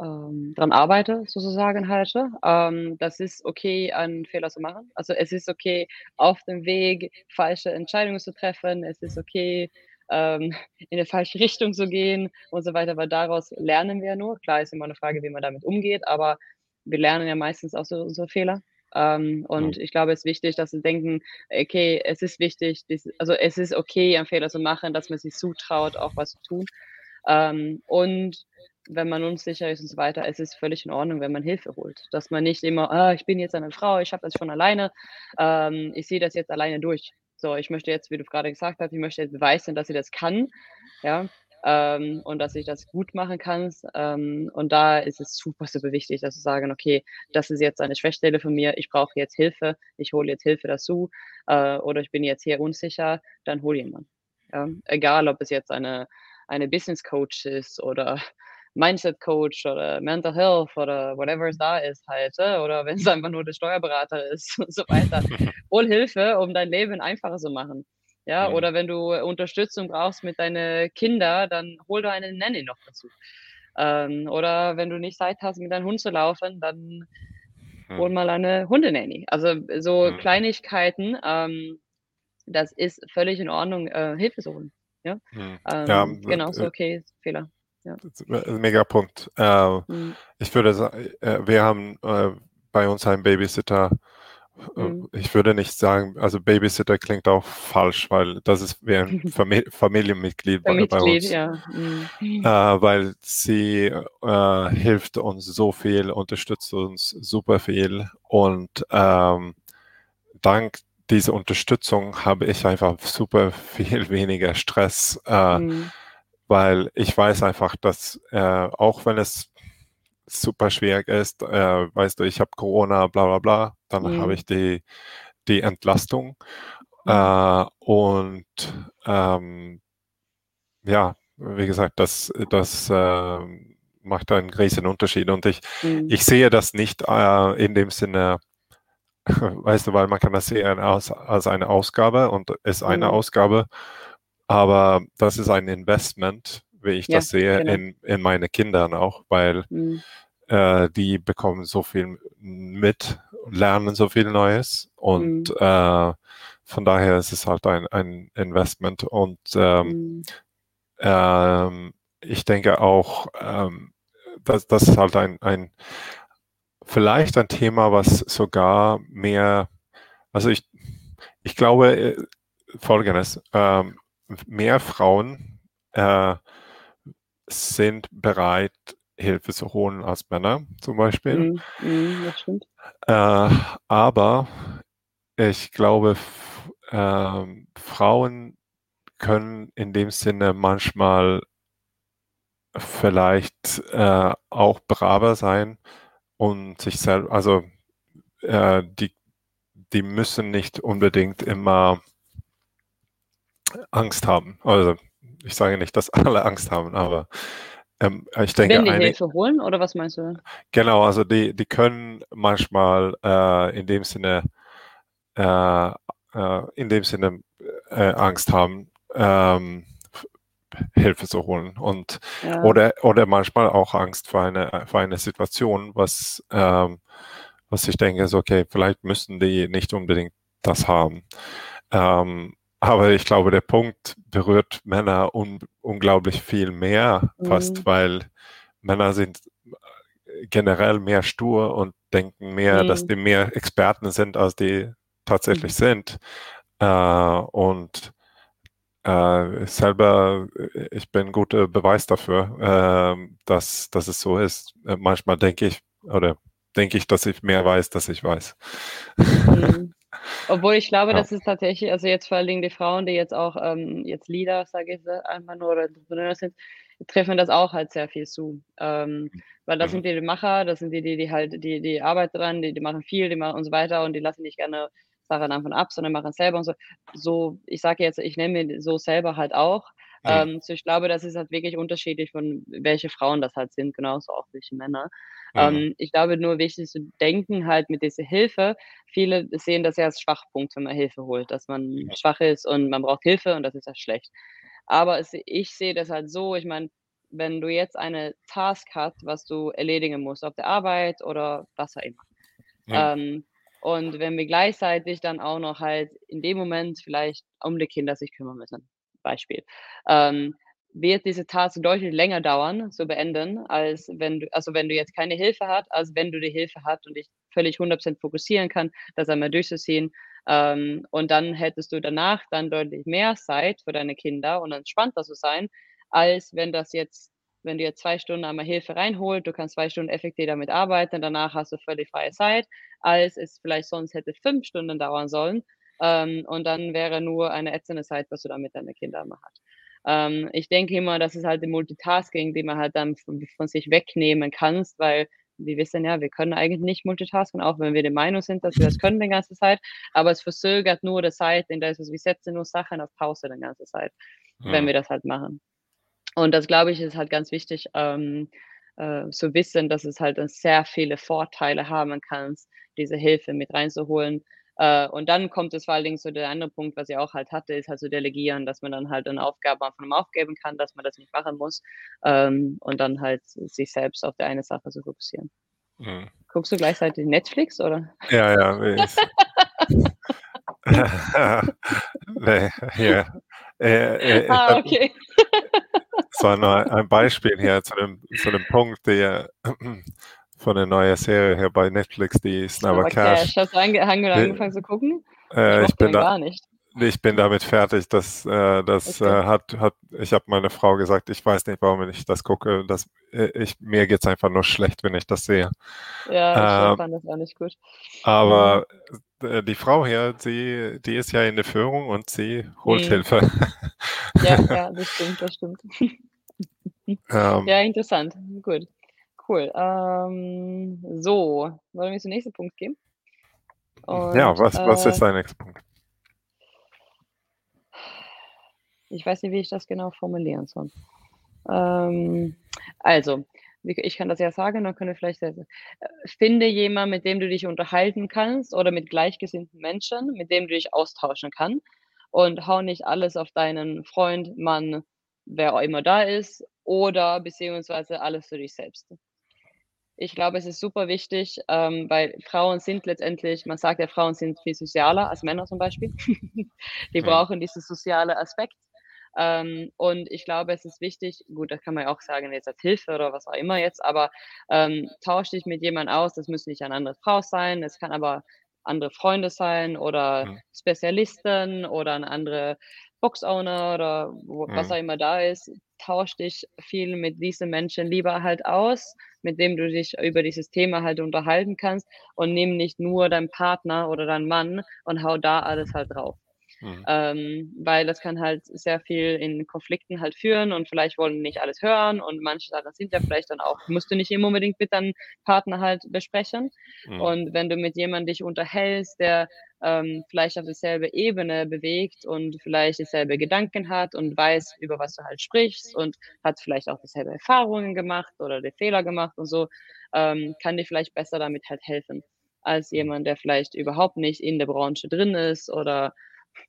ähm, dran arbeite, sozusagen halt. Ähm, das ist okay, einen Fehler zu machen. Also es ist okay, auf dem Weg falsche Entscheidungen zu treffen. Es ist okay, ähm, in eine falsche Richtung zu gehen und so weiter, weil daraus lernen wir nur. Klar ist immer eine Frage, wie man damit umgeht, aber wir lernen ja meistens auch so unsere Fehler. Ähm, und ja. ich glaube, es ist wichtig, dass sie denken, okay, es ist wichtig, also es ist okay, einen Fehler zu machen, dass man sich zutraut, auch was zu tun. Ähm, und wenn man unsicher ist und so weiter, es ist völlig in Ordnung, wenn man Hilfe holt. Dass man nicht immer, ah, ich bin jetzt eine Frau, ich habe das schon alleine, ähm, ich sehe das jetzt alleine durch. So, ich möchte jetzt, wie du gerade gesagt hast, ich möchte jetzt beweisen, dass sie das kann. Ja, ähm, und dass ich das gut machen kann. Ähm, und da ist es super, super wichtig, dass wir sagen, okay, das ist jetzt eine Schwächstelle von mir, ich brauche jetzt Hilfe, ich hole jetzt Hilfe dazu äh, oder ich bin jetzt hier unsicher, dann hol jemanden. Ja? Egal, ob es jetzt eine, eine Business Coach ist oder Mindset Coach oder Mental Health oder whatever es da ist halt, äh, oder wenn es einfach nur der Steuerberater ist und so weiter. Hol Hilfe, um dein Leben einfacher zu machen. Ja, mhm. oder wenn du Unterstützung brauchst mit deinen Kindern, dann hol dir eine Nanny noch dazu. Ähm, oder wenn du nicht Zeit hast, mit deinem Hund zu laufen, dann mhm. hol mal eine Hundenanny. Also so mhm. Kleinigkeiten, ähm, das ist völlig in Ordnung, äh, Hilfe zu holen. Ja, mhm. ähm, ja genau, so okay, Fehler. Ja. Mega Punkt. Äh, mhm. Ich würde sagen, äh, wir haben äh, bei uns einen Babysitter, Mhm. Ich würde nicht sagen, also Babysitter klingt auch falsch, weil das ist wie ein Famili Familienmitglied bei, bei uns. Ja. Mhm. Äh, weil sie äh, hilft uns so viel, unterstützt uns super viel und ähm, dank dieser Unterstützung habe ich einfach super viel weniger Stress, äh, mhm. Weil ich weiß einfach, dass äh, auch wenn es super schwierig ist, äh, weißt du, ich habe Corona, bla bla bla, dann mhm. habe ich die, die Entlastung. Mhm. Äh, und ähm, ja, wie gesagt, das, das äh, macht einen riesen Unterschied. Und ich, mhm. ich sehe das nicht äh, in dem Sinne, weißt du, weil man kann das sehen als, als eine Ausgabe und ist eine mhm. Ausgabe, aber das ist ein Investment, wie ich ja, das sehe, genau. in, in meine Kindern auch, weil mhm. äh, die bekommen so viel mit lernen so viel Neues und mhm. äh, von daher ist es halt ein, ein Investment und ähm, mhm. ähm, ich denke auch, ähm, das, das ist halt ein, ein vielleicht ein Thema, was sogar mehr, also ich, ich glaube äh, folgendes, ähm, mehr Frauen äh, sind bereit, Hilfe zu holen als Männer zum Beispiel. Mm, mm, das stimmt. Äh, aber ich glaube, äh, Frauen können in dem Sinne manchmal vielleicht äh, auch braver sein und sich selbst, also äh, die, die müssen nicht unbedingt immer Angst haben. Also ich sage nicht, dass alle Angst haben, aber ähm, ich denke, Wenn die eine, Hilfe holen oder was meinst du? Genau, also die, die können manchmal äh, in dem Sinne äh, äh, in dem Sinne äh, Angst haben, ähm, Hilfe zu holen und ja. oder oder manchmal auch Angst vor eine vor eine Situation, was ähm, was ich denke, ist okay, vielleicht müssen die nicht unbedingt das haben. Ähm, aber ich glaube, der Punkt berührt Männer un unglaublich viel mehr fast, mhm. weil Männer sind generell mehr stur und denken mehr, mhm. dass die mehr Experten sind, als die tatsächlich mhm. sind. Äh, und äh, selber, ich bin guter Beweis dafür, äh, dass, dass es so ist. Äh, manchmal denke ich, oder denke ich, dass ich mehr weiß, dass ich weiß. Mhm. Obwohl ich glaube, ja. das ist tatsächlich, also jetzt vor allen Dingen die Frauen, die jetzt auch ähm, jetzt Leader, sage ich einfach nur, oder Entrepreneur sind, treffen das auch halt sehr viel zu. Ähm, weil das mhm. sind die, die Macher, das sind die, die, die halt, die, die arbeiten dran, die, die machen viel, die machen und so weiter und die lassen nicht gerne Sachen davon ab, sondern machen es selber und so. So, ich sage jetzt, ich nenne mir so selber halt auch. Mhm. Ähm, so ich glaube, das ist halt wirklich unterschiedlich von welche Frauen das halt sind, genauso auch welche Männer. Mhm. Ähm, ich glaube, nur wichtig zu denken halt mit dieser Hilfe. Viele sehen das ja als Schwachpunkt, wenn man Hilfe holt, dass man mhm. schwach ist und man braucht Hilfe und das ist ja schlecht. Aber es, ich sehe das halt so, ich meine, wenn du jetzt eine Task hast, was du erledigen musst auf der Arbeit oder was auch immer. Ähm, und wenn wir gleichzeitig dann auch noch halt in dem Moment vielleicht um die Kinder sich kümmern müssen, Beispiel, ähm, wird diese Task deutlich länger dauern zu beenden, als wenn du, also wenn du jetzt keine Hilfe hast, als wenn du die Hilfe hast und dich völlig 100% fokussieren kann, das einmal durchzuziehen. Ähm, und dann hättest du danach dann deutlich mehr Zeit für deine Kinder und entspannter zu sein, als wenn das jetzt, wenn du jetzt zwei Stunden einmal Hilfe reinholt, du kannst zwei Stunden effektiv damit arbeiten, danach hast du völlig freie Zeit, als es vielleicht sonst hätte fünf Stunden dauern sollen. Ähm, und dann wäre nur eine ätzende Zeit, was du dann mit deinen Kindern machst. Ähm, ich denke immer, das ist halt die Multitasking, die man halt dann von, von sich wegnehmen kannst, weil wir wissen ja, wir können eigentlich nicht multitasken, auch wenn wir der Meinung sind, dass wir das können die ganze Zeit. Aber es verzögert nur die Zeit, in der es, wir setzen nur Sachen auf Pause die ganze Zeit, ja. wenn wir das halt machen. Und das, glaube ich, ist halt ganz wichtig ähm, äh, zu wissen, dass es halt sehr viele Vorteile haben kann, diese Hilfe mit reinzuholen. Äh, und dann kommt es vor allen Dingen so der andere Punkt, was ich auch halt hatte, ist halt so delegieren, dass man dann halt eine Aufgabe von einem aufgeben kann, dass man das nicht machen muss ähm, und dann halt sich selbst auf der eine Sache zu fokussieren. Mhm. Guckst du gleichzeitig Netflix oder? Ja, ja. nee, hier. Äh, äh, ah, okay. Das war nur ein Beispiel hier zu dem, zu dem Punkt, der von der neuen Serie hier bei Netflix, die Sniper Cash. Cash. Hast du ange angefangen zu gucken? Äh, ich, ich bin da, gar nicht. Ich bin damit fertig. Das, äh, das okay. äh, hat, hat, ich habe meine Frau gesagt, ich weiß nicht, warum ich das gucke. Das, äh, ich, mir geht es einfach nur schlecht, wenn ich das sehe. Ja, ich ähm, fand das auch nicht gut. Aber äh, die Frau hier, die, die ist ja in der Führung und sie holt hm. Hilfe. Ja, ja, das stimmt, das stimmt. Ähm, ja, interessant. Gut. Cool. Ähm, so, wollen wir zum nächsten Punkt gehen? Und, ja, was, was ist äh dein nächster Punkt? Ich weiß nicht, wie ich das genau formulieren soll. Ähm, also, ich kann das ja sagen, dann können wir vielleicht sagen, äh, finde jemanden, mit dem du dich unterhalten kannst oder mit gleichgesinnten Menschen, mit dem du dich austauschen kannst und hau nicht alles auf deinen Freund, Mann, wer auch immer da ist oder beziehungsweise alles für dich selbst. Ich glaube, es ist super wichtig, ähm, weil Frauen sind letztendlich, man sagt ja, Frauen sind viel sozialer als Männer zum Beispiel. Die brauchen diesen sozialen Aspekt. Ähm, und ich glaube, es ist wichtig, gut, das kann man ja auch sagen, jetzt als Hilfe oder was auch immer jetzt, aber ähm, tausch dich mit jemandem aus, das müssen nicht eine andere Frau sein, es kann aber andere Freunde sein oder mhm. Spezialisten oder eine andere Box-Owner oder wo, mhm. was auch immer da ist, tausch dich viel mit diesen Menschen lieber halt aus, mit dem du dich über dieses Thema halt unterhalten kannst und nimm nicht nur deinen Partner oder deinen Mann und hau da alles halt drauf. Mhm. Ähm, weil das kann halt sehr viel in Konflikten halt führen und vielleicht wollen nicht alles hören und manche Sachen sind ja vielleicht dann auch, musst du nicht immer unbedingt mit deinem Partner halt besprechen. Mhm. Und wenn du mit jemandem dich unterhältst, der ähm, vielleicht auf dieselbe Ebene bewegt und vielleicht dieselbe Gedanken hat und weiß, über was du halt sprichst und hat vielleicht auch dieselbe Erfahrungen gemacht oder die Fehler gemacht und so, ähm, kann dir vielleicht besser damit halt helfen als mhm. jemand, der vielleicht überhaupt nicht in der Branche drin ist oder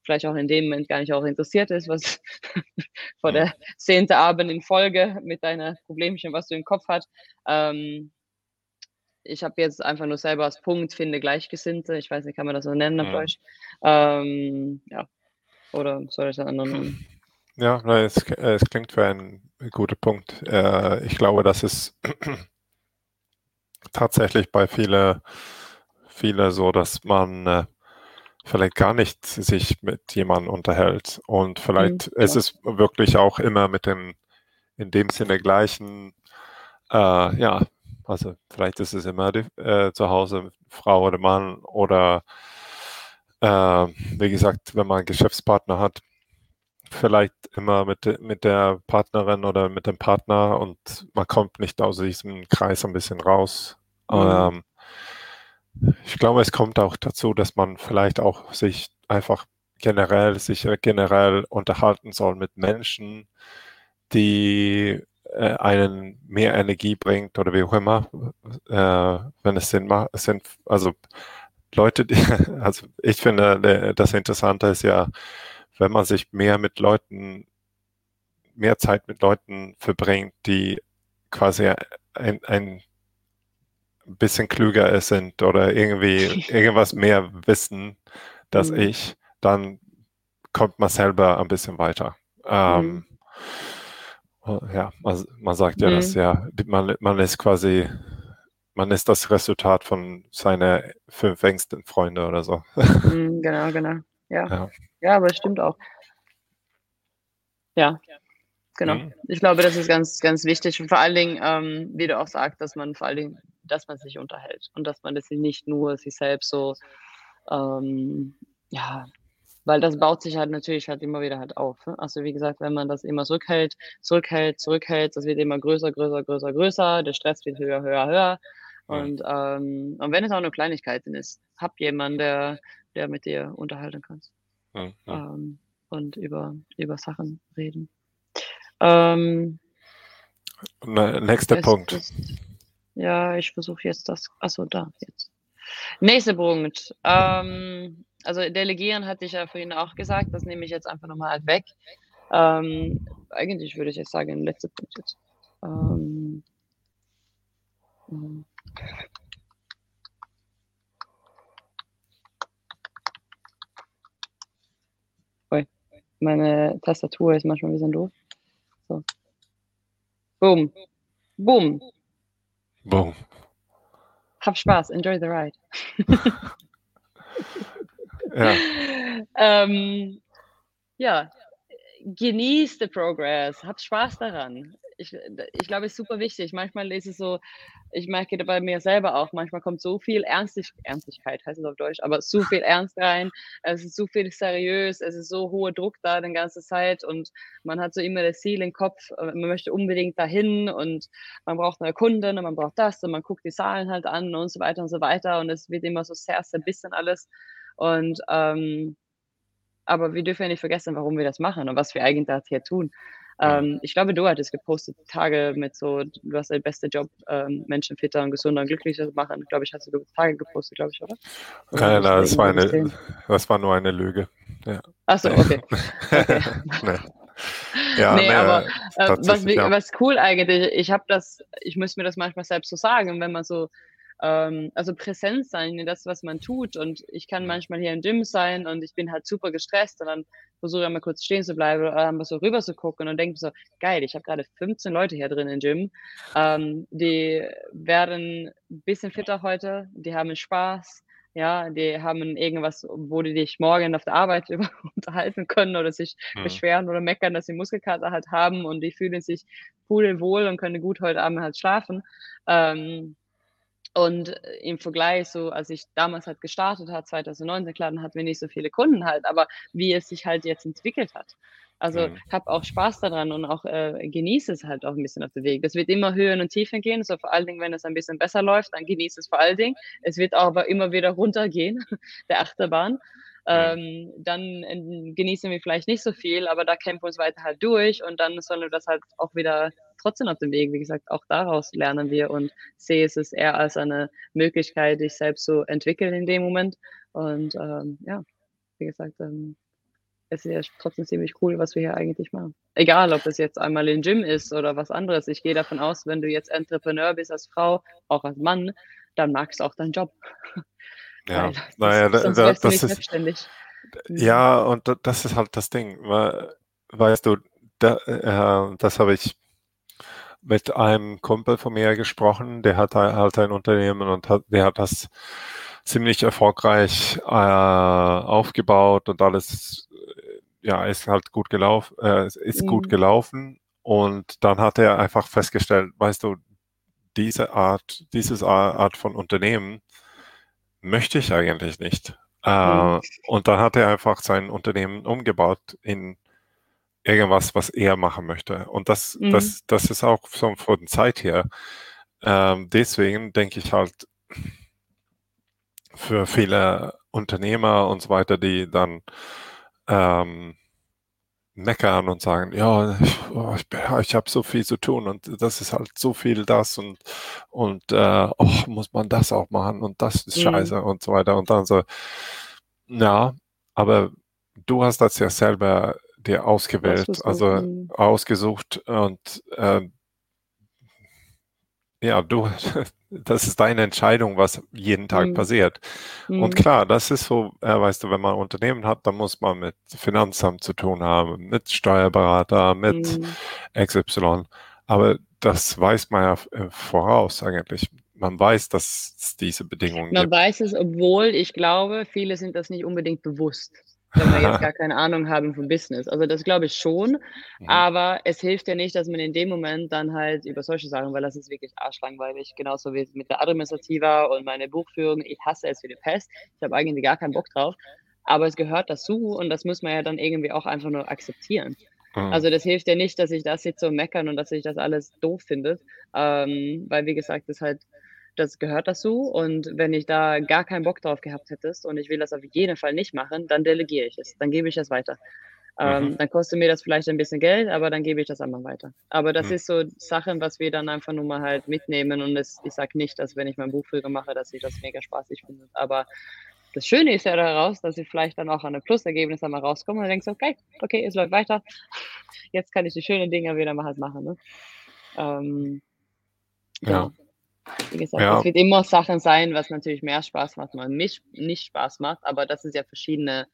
vielleicht auch in dem Moment gar nicht auch interessiert ist, was, vor der zehnte Abend in Folge mit deiner Problemchen, was du im Kopf hast. Ähm, ich habe jetzt einfach nur selber als Punkt, finde Gleichgesinnte. Ich weiß nicht, kann man das so nennen auf Deutsch? Ähm, ja. Oder soll ich das anderen nennen? Ja, es, es klingt für einen guten Punkt. Äh, ich glaube, das ist tatsächlich bei viele, viele so, dass man äh, vielleicht gar nicht sich mit jemandem unterhält. Und vielleicht mhm, ist es wirklich auch immer mit dem in dem Sinne gleichen, äh, ja, also vielleicht ist es immer die, äh, zu Hause Frau oder Mann oder äh, wie gesagt, wenn man einen Geschäftspartner hat, vielleicht immer mit, mit der Partnerin oder mit dem Partner und man kommt nicht aus diesem Kreis ein bisschen raus. Mhm. Ähm, ich glaube, es kommt auch dazu, dass man vielleicht auch sich einfach generell, sich generell unterhalten soll mit Menschen, die äh, einen mehr Energie bringt oder wie auch immer, äh, wenn es Sinn macht. Sind, also Leute, die, also ich finde, das Interessante ist ja, wenn man sich mehr mit Leuten, mehr Zeit mit Leuten verbringt, die quasi ein, ein bisschen klüger sind oder irgendwie irgendwas mehr wissen, als mhm. ich, dann kommt man selber ein bisschen weiter. Ähm, mhm. Ja, man, man sagt ja, mhm. dass ja, man, man ist quasi, man ist das Resultat von seiner fünf engsten Freunde oder so. Mhm, genau, genau. Ja. ja. Ja, aber es stimmt auch. Ja, genau. Mhm. Ich glaube, das ist ganz, ganz wichtig. Und vor allen Dingen, ähm, wie du auch sagst, dass man vor allen Dingen, dass man sich unterhält und dass man das nicht nur sich selbst so, ähm, ja, weil das baut sich halt natürlich halt immer wieder halt auf. Ne? Also wie gesagt, wenn man das immer zurückhält, zurückhält, zurückhält, das wird immer größer, größer, größer, größer, der Stress wird höher, höher, höher. Und, ähm, und wenn es auch nur Kleinigkeiten ist, hab jemanden, der, der mit dir unterhalten kannst. Ja, ja. Ähm, und über, über Sachen reden. Ähm, Nächster Punkt. Ist, ja, ich versuche jetzt das. Achso, da jetzt. Nächster Punkt. Ähm, also delegieren hatte ich ja vorhin auch gesagt, das nehme ich jetzt einfach nochmal halt weg. Ähm, eigentlich würde ich jetzt sagen, letzter Punkt jetzt. Ähm, ähm Meine Tastatur ist manchmal ein bisschen doof. So. Boom. Boom. Boom. Hab Spaß. Enjoy the ride. ja. Ähm, ja. Genieß the progress. Hab Spaß daran ich, ich glaube, es ist super wichtig. Manchmal ist es so, ich merke bei mir selber auch, manchmal kommt so viel Ernstig Ernstigkeit, heißt es auf Deutsch, aber zu viel Ernst rein. Es ist zu viel seriös, es ist so hoher Druck da die ganze Zeit und man hat so immer das Ziel im Kopf, äh, man möchte unbedingt dahin und man braucht neue Kunden und man braucht das und man guckt die Zahlen halt an und so weiter und so weiter und es wird immer so sehr, sehr bisschen alles. Und ähm, aber wir dürfen ja nicht vergessen, warum wir das machen und was wir eigentlich hier tun. Ähm, ich glaube, du hattest gepostet Tage mit so, du hast den besten Job, ähm, Menschen fitter und gesunder und glücklicher zu machen. Glaube ich, hast du Tage gepostet, glaube ich, oder? oder nein, nein, das war, eine, das war nur eine Lüge. Ja. Achso, okay. okay. nee. Ja, nee, nee aber äh, was, ja. was cool eigentlich, ich habe das, ich muss mir das manchmal selbst so sagen, wenn man so ähm, also präsent sein in das, was man tut. Und ich kann manchmal hier im Gym sein und ich bin halt super gestresst und dann versuche ich mal kurz stehen zu bleiben oder einfach so rüber zu gucken und denke so, geil, ich habe gerade 15 Leute hier drin im Gym. Ähm, die werden ein bisschen fitter heute, die haben Spaß. Ja, die haben irgendwas, wo die dich morgen auf der Arbeit über unterhalten können oder sich mhm. beschweren oder meckern, dass sie Muskelkater halt haben und die fühlen sich pudelwohl und können gut heute Abend halt schlafen. Ähm, und äh, im Vergleich, so als ich damals halt gestartet hat, 2019, klar, dann hatten wir nicht so viele Kunden halt, aber wie es sich halt jetzt entwickelt hat. Also mhm. habe auch Spaß daran und auch äh, genieße es halt auch ein bisschen auf dem Weg. Das wird immer Höhen und Tiefen gehen. So vor allen Dingen, wenn es ein bisschen besser läuft, dann genieße es vor allen Dingen. Es wird aber immer wieder runtergehen, der Achterbahn. Ähm, dann äh, genießen wir vielleicht nicht so viel, aber da kämpfen wir uns weiter halt durch und dann sollen wir das halt auch wieder trotzdem auf dem Weg. Wie gesagt, auch daraus lernen wir und sehe es eher als eine Möglichkeit, dich selbst zu entwickeln in dem Moment. Und ähm, ja, wie gesagt, ähm, es ist ja trotzdem ziemlich cool, was wir hier eigentlich machen. Egal, ob es jetzt einmal im Gym ist oder was anderes. Ich gehe davon aus, wenn du jetzt Entrepreneur bist als Frau, auch als Mann, dann magst du auch deinen Job. Ja, naja, da, sonst da, wärst du das nicht ist, selbstständig. ja, und da- das ist halt das Ding. we- Weißt du, da, äh, das habe ich mit einem Kumpel von mir gesprochen, der hat halt ein Unternehmen und hat, der hat das ziemlich erfolgreich äh, aufgebaut und alles, äh, ja, ist halt gut gelaufen, äh, ist gut Mhm. gelaufen. Und dann hat er einfach festgestellt, weißt du, diese Art, dieses Ar- Art von Unternehmen möchte ich eigentlich nicht. Äh, Mhm. und dann hat er einfach sein Unternehmen umgebaut in irgendwas, was er machen möchte. Und das, Mhm. das, das ist auch so von der Zeit her. Ähm, deswegen denke ich halt für viele Unternehmer und so weiter, die dann ähm, meckern und sagen, ja, ich, oh, ich, ich habe so viel zu tun und das ist halt so viel das und und äh, oh, muss man das auch machen und das ist Mhm. scheiße und so weiter und dann so, ja, aber du hast das ja selber dir ausgewählt, Ausgesucht, also mhm. ausgesucht und ähm, ja, du, das ist deine Entscheidung, was jeden Tag Mhm. passiert. Und Mhm. klar, das ist so, äh, weißt du, wenn man ein Unternehmen hat, dann muss man mit Finanzamt zu tun haben, mit Steuerberater, mit Mhm. XY. Aber das weiß man ja äh, voraus eigentlich. Man weiß, dass es diese Bedingungen Man gibt. weiß es, obwohl ich glaube, viele sind das nicht unbedingt bewusst, wenn wir jetzt gar keine Ahnung haben vom Business. Also das glaube ich schon, Mhm. aber es hilft ja nicht, dass man in dem Moment dann halt über solche Sachen, weil das ist wirklich arschlangweilig, genauso wie mit der Administrativa und meine Buchführung. Ich hasse es wie die Pest. Ich habe eigentlich gar keinen Bock drauf, aber es gehört dazu und das muss man ja dann irgendwie auch einfach nur akzeptieren. Mhm. Also das hilft ja nicht, dass ich das jetzt so meckern und dass ich das alles doof finde, ähm, weil wie gesagt, das halt, das gehört dazu und wenn ich da gar keinen Bock drauf gehabt hättest und ich will das auf jeden Fall nicht machen, dann delegiere ich es, dann gebe ich es weiter. Ähm, Mhm. Dann kostet mir das vielleicht ein bisschen Geld, aber dann gebe ich das einmal weiter. Aber das Mhm. ist so Sachen, was wir dann einfach nur mal halt mitnehmen und es, ich sage nicht, dass wenn ich mein Buchführer mache, dass ich das mega spaßig finde, aber das Schöne ist ja daraus, dass ich vielleicht dann auch an einem Plusergebnis einmal rauskomme und denkst, okay, okay, es läuft weiter. Jetzt kann ich die schönen Dinge wieder mal halt machen. Ne? Ähm, Ja. genau. Wie gesagt, Ja. es wird immer Sachen sein, was natürlich mehr Spaß macht, was nicht, nicht Spaß macht, aber das ist ja verschiedene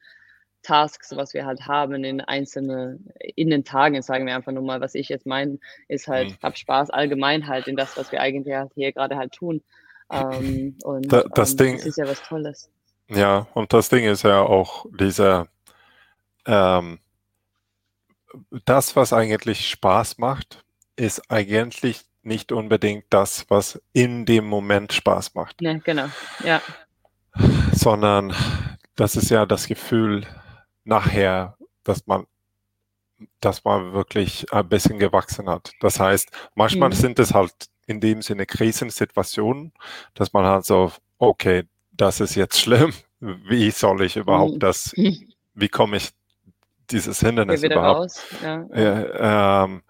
Tasks, was wir halt haben in einzelne, in den Tagen, sagen wir einfach nur mal, was ich jetzt meine, ist halt, Mhm. hab Spaß allgemein halt in das, was wir eigentlich halt hier gerade halt tun. Ähm, und Da- das ähm, Ding- das ist ja was Tolles. Ja, und das Ding ist ja auch dieser, ähm, das, was eigentlich Spaß macht, ist eigentlich nicht unbedingt das, was in dem Moment Spaß macht, Ne, genau. Ja. sondern das ist ja das Gefühl nachher, dass man, dass man wirklich ein bisschen gewachsen hat. Das heißt, manchmal Mhm. sind es halt in dem Sinne Krisensituationen, dass man halt so, okay, das ist jetzt schlimm. Wie soll ich überhaupt Mhm. das, wie komme ich dieses Hindernis überhaupt raus. Ja. äh, ähm,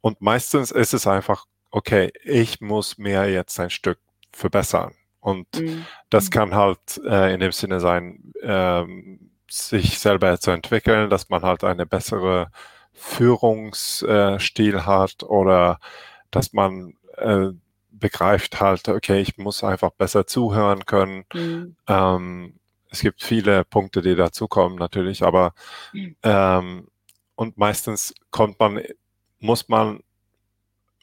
und meistens ist es einfach, okay, ich muss mir jetzt ein Stück verbessern. Und Mhm. das kann halt äh, in dem Sinne sein, ähm, sich selber zu entwickeln, dass man halt eine bessere Führungsstil hat oder dass man äh, begreift halt, okay, ich muss einfach besser zuhören können. Mhm. Ähm, es gibt viele Punkte, die dazukommen natürlich, aber Mhm. ähm, und meistens kommt man, muss man,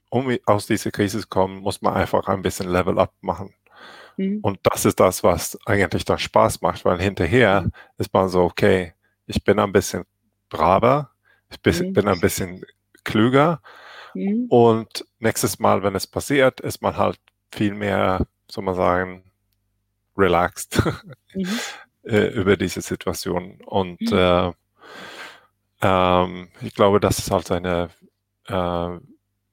um aus dieser Krise zu kommen, muss man einfach ein bisschen Level up machen. Mhm. Und das ist das, was eigentlich dann Spaß macht, weil hinterher Mhm. ist man so, okay, ich bin ein bisschen braver, ich bin, Mhm. bin ein bisschen klüger Mhm. und nächstes Mal, wenn es passiert, ist man halt viel mehr, soll man sagen, relaxed Mhm. äh, über diese Situation. Und Mhm. äh, ähm, ich glaube, das ist halt eine äh,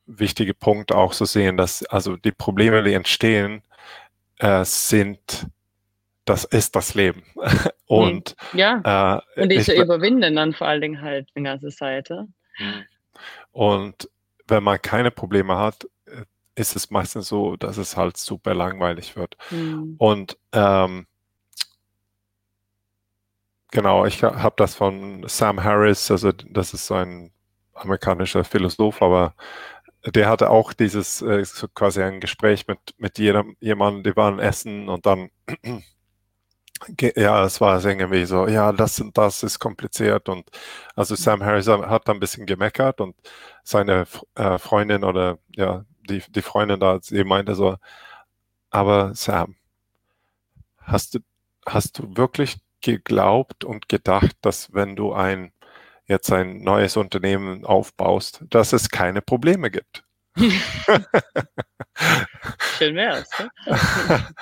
wichtige Punkt auch zu sehen, dass also die Probleme, die entstehen, äh, sind, das ist das Leben. Und Ja. äh, Und die ich zu be- überwinden dann vor allen Dingen halt die ganze Zeit. ja. und wenn man keine Probleme hat, äh, ist es meistens so, dass es halt super langweilig wird. Mhm. Und ähm, genau, ich habe das von Sam Harris, also das ist so ein amerikanischer Philosoph, aber der hatte auch dieses äh, so quasi ein Gespräch mit, mit jedem, jemandem, die waren essen und dann ja, es war irgendwie so, ja, das und das ist kompliziert und also Sam Harris hat da ein bisschen gemeckert und seine äh, Freundin oder ja, die, die Freundin da, sie meinte so, aber Sam, hast du, hast du wirklich geglaubt und gedacht, dass wenn du ein jetzt ein neues Unternehmen aufbaust, dass es keine Probleme gibt. Schön wär's. Ne?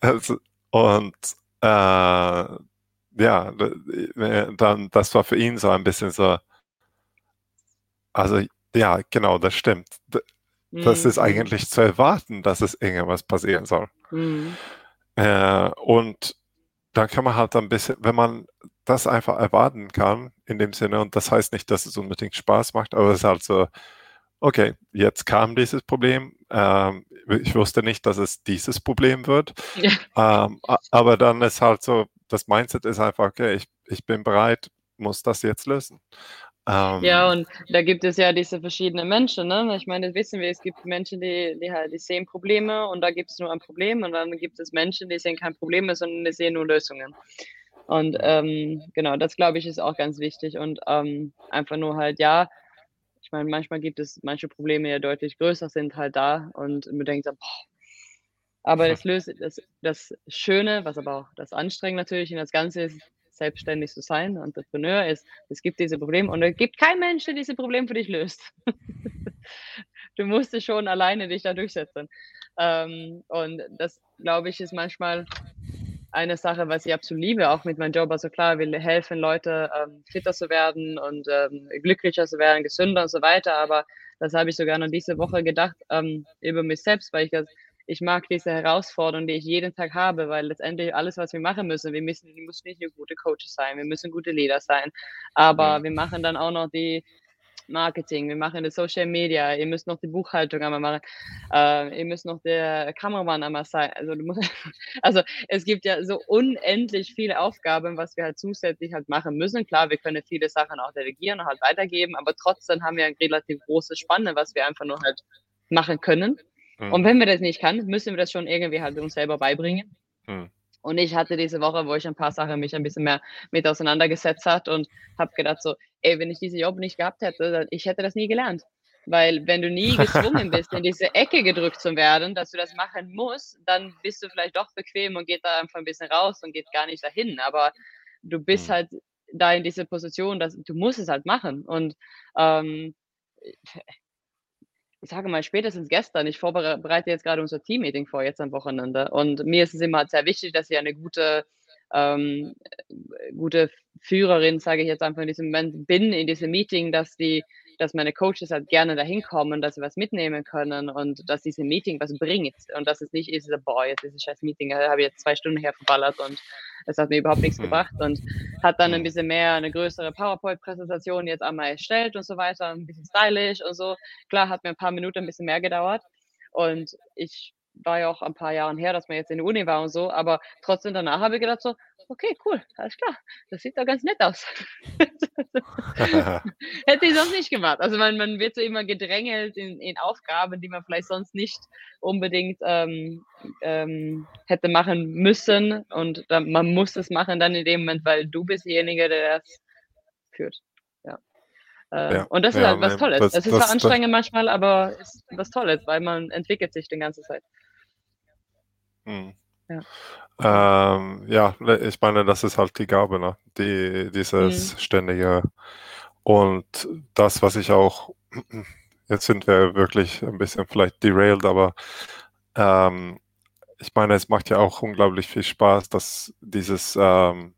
also, und äh, ja, dann, das war für ihn so ein bisschen so, also ja, genau, das stimmt. Das mhm. ist eigentlich zu erwarten, dass es irgendwas passieren soll. Mhm. Äh, und dann kann man halt ein bisschen, wenn man das einfach erwarten kann, in dem Sinne, und das heißt nicht, dass es unbedingt Spaß macht, aber es ist halt so, okay, jetzt kam dieses Problem. Ähm, ich wusste nicht, dass es dieses Problem wird. Ja. Ähm, aber dann ist halt so, das Mindset ist einfach, okay, ich, ich bin bereit, muss das jetzt lösen. Ähm, ja, und da gibt es ja diese verschiedenen Menschen. Ne? Ich meine, das wissen wir, es gibt Menschen, die, die, halt, die sehen Probleme und da gibt es nur ein Problem und dann gibt es Menschen, die sehen kein Problem, sondern die sehen nur Lösungen. Und ähm, genau, das glaube ich ist auch ganz wichtig und ähm, einfach nur halt, ja, ich meine, manchmal gibt es manche Probleme, die ja deutlich größer sind, halt da und man denkt so, boah, aber das löst das, das Schöne, was aber auch das Anstrengende natürlich in das Ganze ist, selbstständig zu sein, Entrepreneur ist, es gibt diese Probleme und es gibt keinen Mensch, der diese Probleme für dich löst. du musst es schon alleine dich da durchsetzen. Ähm, und das, glaube ich, ist manchmal eine Sache, was ich absolut liebe, auch mit meinem Job. Also klar, will helfen, Leute ähm, fitter zu werden und ähm, glücklicher zu werden, gesünder und so weiter. Aber das habe ich sogar noch diese Woche gedacht ähm, über mich selbst, weil ich das ich mag diese Herausforderung, die ich jeden Tag habe, weil letztendlich alles, was wir machen müssen, wir müssen, wir müssen nicht nur gute Coaches sein, wir müssen gute Leader sein, aber mhm. wir machen dann auch noch die Marketing, wir machen das Social Media, ihr müsst noch die Buchhaltung einmal machen, äh, ihr müsst noch der Kameramann einmal sein. Also, musst, also es gibt ja so unendlich viele Aufgaben, was wir halt zusätzlich halt machen müssen. Klar, wir können viele Sachen auch delegieren und halt weitergeben, aber trotzdem haben wir ein relativ großes Spanne, was wir einfach nur halt machen können. Mhm. Und wenn wir das nicht können, müssen wir das schon irgendwie halt uns selber beibringen. Mhm. Und ich hatte diese Woche, wo ich ein paar Sachen mich ein bisschen mehr mit auseinandergesetzt hat und habe gedacht so, ey, wenn ich diese Job nicht gehabt hätte, ich hätte das nie gelernt. Weil wenn du nie gezwungen bist, in diese Ecke gedrückt zu werden, dass du das machen musst, dann bist du vielleicht doch bequem und geht da einfach ein bisschen raus und geht gar nicht dahin. Aber du bist mhm. halt da in dieser Position, dass du musst es halt machen. Und ähm, ich sage mal, spätestens gestern, ich vorbereite jetzt gerade unser Team-Meeting vor, jetzt am Wochenende. Und mir ist es immer sehr wichtig, dass ich eine gute, ähm, gute Führerin, sage ich jetzt einfach in diesem Moment, bin in diesem Meeting, dass die dass meine Coaches halt gerne dahin kommen, dass sie was mitnehmen können und dass diese Meeting was bringt und dass es nicht ist, boah, jetzt ist ein scheiß Meeting, da habe ich jetzt zwei Stunden herverballert und es hat mir überhaupt nichts mhm. gebracht und hat dann ein mhm. bisschen mehr eine größere PowerPoint-Präsentation jetzt einmal erstellt und so weiter, ein bisschen stylisch und so. Klar, hat mir ein paar Minuten ein bisschen mehr gedauert und ich war ja auch ein paar Jahren her, dass man jetzt in der Uni war und so, aber trotzdem danach habe ich gedacht so, okay, cool, alles klar, das sieht doch ganz nett aus. Hätte ich sonst nicht gemacht. Also man, man wird so immer gedrängelt in, in Aufgaben, die man vielleicht sonst nicht unbedingt ähm, ähm, hätte machen müssen und dann, man muss es machen dann in dem Moment, weil du bist derjenige, der das führt. Ja. Äh, ja, und das ist ja, halt was Tolles. Das, es ist zwar anstrengend manchmal, aber es ist was Tolles, weil man entwickelt sich die ganze Zeit. Hm. Ja. Ähm, ja, ich meine, das ist halt die Gabe, ne? Die, dieses mhm. ständige und das, was ich auch, jetzt sind wir wirklich ein bisschen vielleicht derailed, aber ähm, ich meine, es macht ja auch unglaublich viel Spaß, dass dieses, ähm,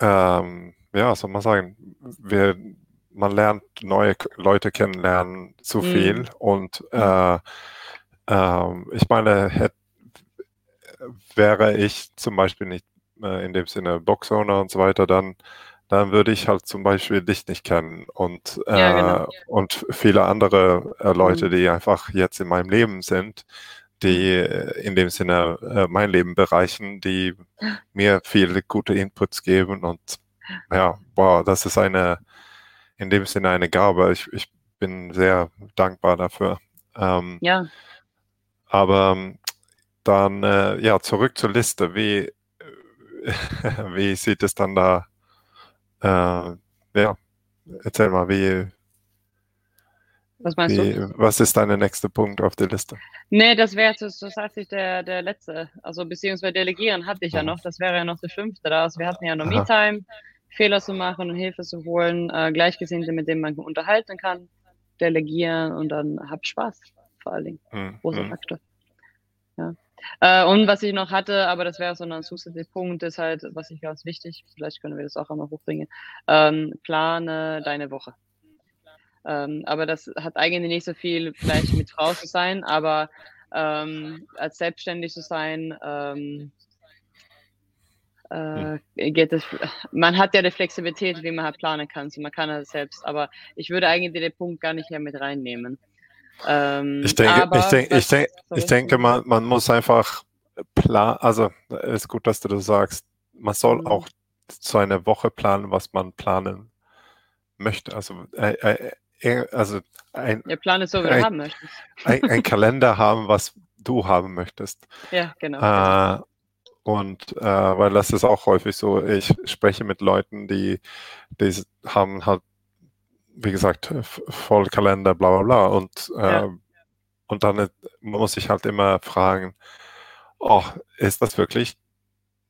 ähm, ja, soll man sagen, wir, man lernt neue Leute kennenlernen zu mhm. viel mhm. und äh, äh, ich meine, hätte wäre ich zum Beispiel nicht äh, in dem Sinne Boxowner und so weiter, dann, dann würde ich halt zum Beispiel dich nicht kennen und, äh, ja, genau. und viele andere äh, Leute, mhm. die einfach jetzt in meinem Leben sind, die in dem Sinne äh, mein Leben bereichen, die mir viele gute Inputs geben und ja, wow, das ist eine, in dem Sinne eine Gabe. Ich, ich bin sehr dankbar dafür. Ähm, ja. Aber dann, äh, ja, zurück zur Liste. Wie, wie sieht es dann da, äh, ja, erzähl mal, wie, was meinst Wie, du? Was ist dein nächster Punkt auf der Liste? Nee, das wäre tatsächlich der, der letzte. Also beziehungsweise delegieren hatte ich ja noch. Das wäre ja noch der fünfte da. Also wir hatten ja noch Me-Time, Fehler zu machen und Hilfe zu holen, äh, Gleichgesinnte, mit denen man unterhalten kann, delegieren und dann hab Spaß vor allen Dingen. Mhm. Großer hm. Faktor. Ja. Äh, und was ich noch hatte, aber das wäre so ein zusätzlicher Punkt, ist halt, was ich ganz wichtig, vielleicht können wir das auch einmal hochbringen, ähm, plane deine Woche. Ähm, aber das hat eigentlich nicht so viel vielleicht mit Frau zu sein, aber ähm, als selbstständig zu sein, ähm, äh, geht es, man hat ja die Flexibilität, wie man halt planen kann, so man kann das selbst, aber ich würde eigentlich den Punkt gar nicht mehr mit reinnehmen. Ähm, ich denke, aber, ich, denke, ich, denke, ich denke, man, man muss einfach planen, also ist gut, dass du das sagst, man soll mhm. auch so eine Woche planen, was man planen möchte. Also äh, äh, also ein, ja, Plan ist so, wie du haben möchtest. Ein, ein, Kalender haben, was du haben möchtest. Ja, genau. Äh, und äh, weil das ist auch häufig so, ich spreche mit Leuten, die, die haben halt, wie gesagt, voll Kalender, bla bla bla. Und, äh, ja. und dann muss ich halt immer fragen, oh, ist das wirklich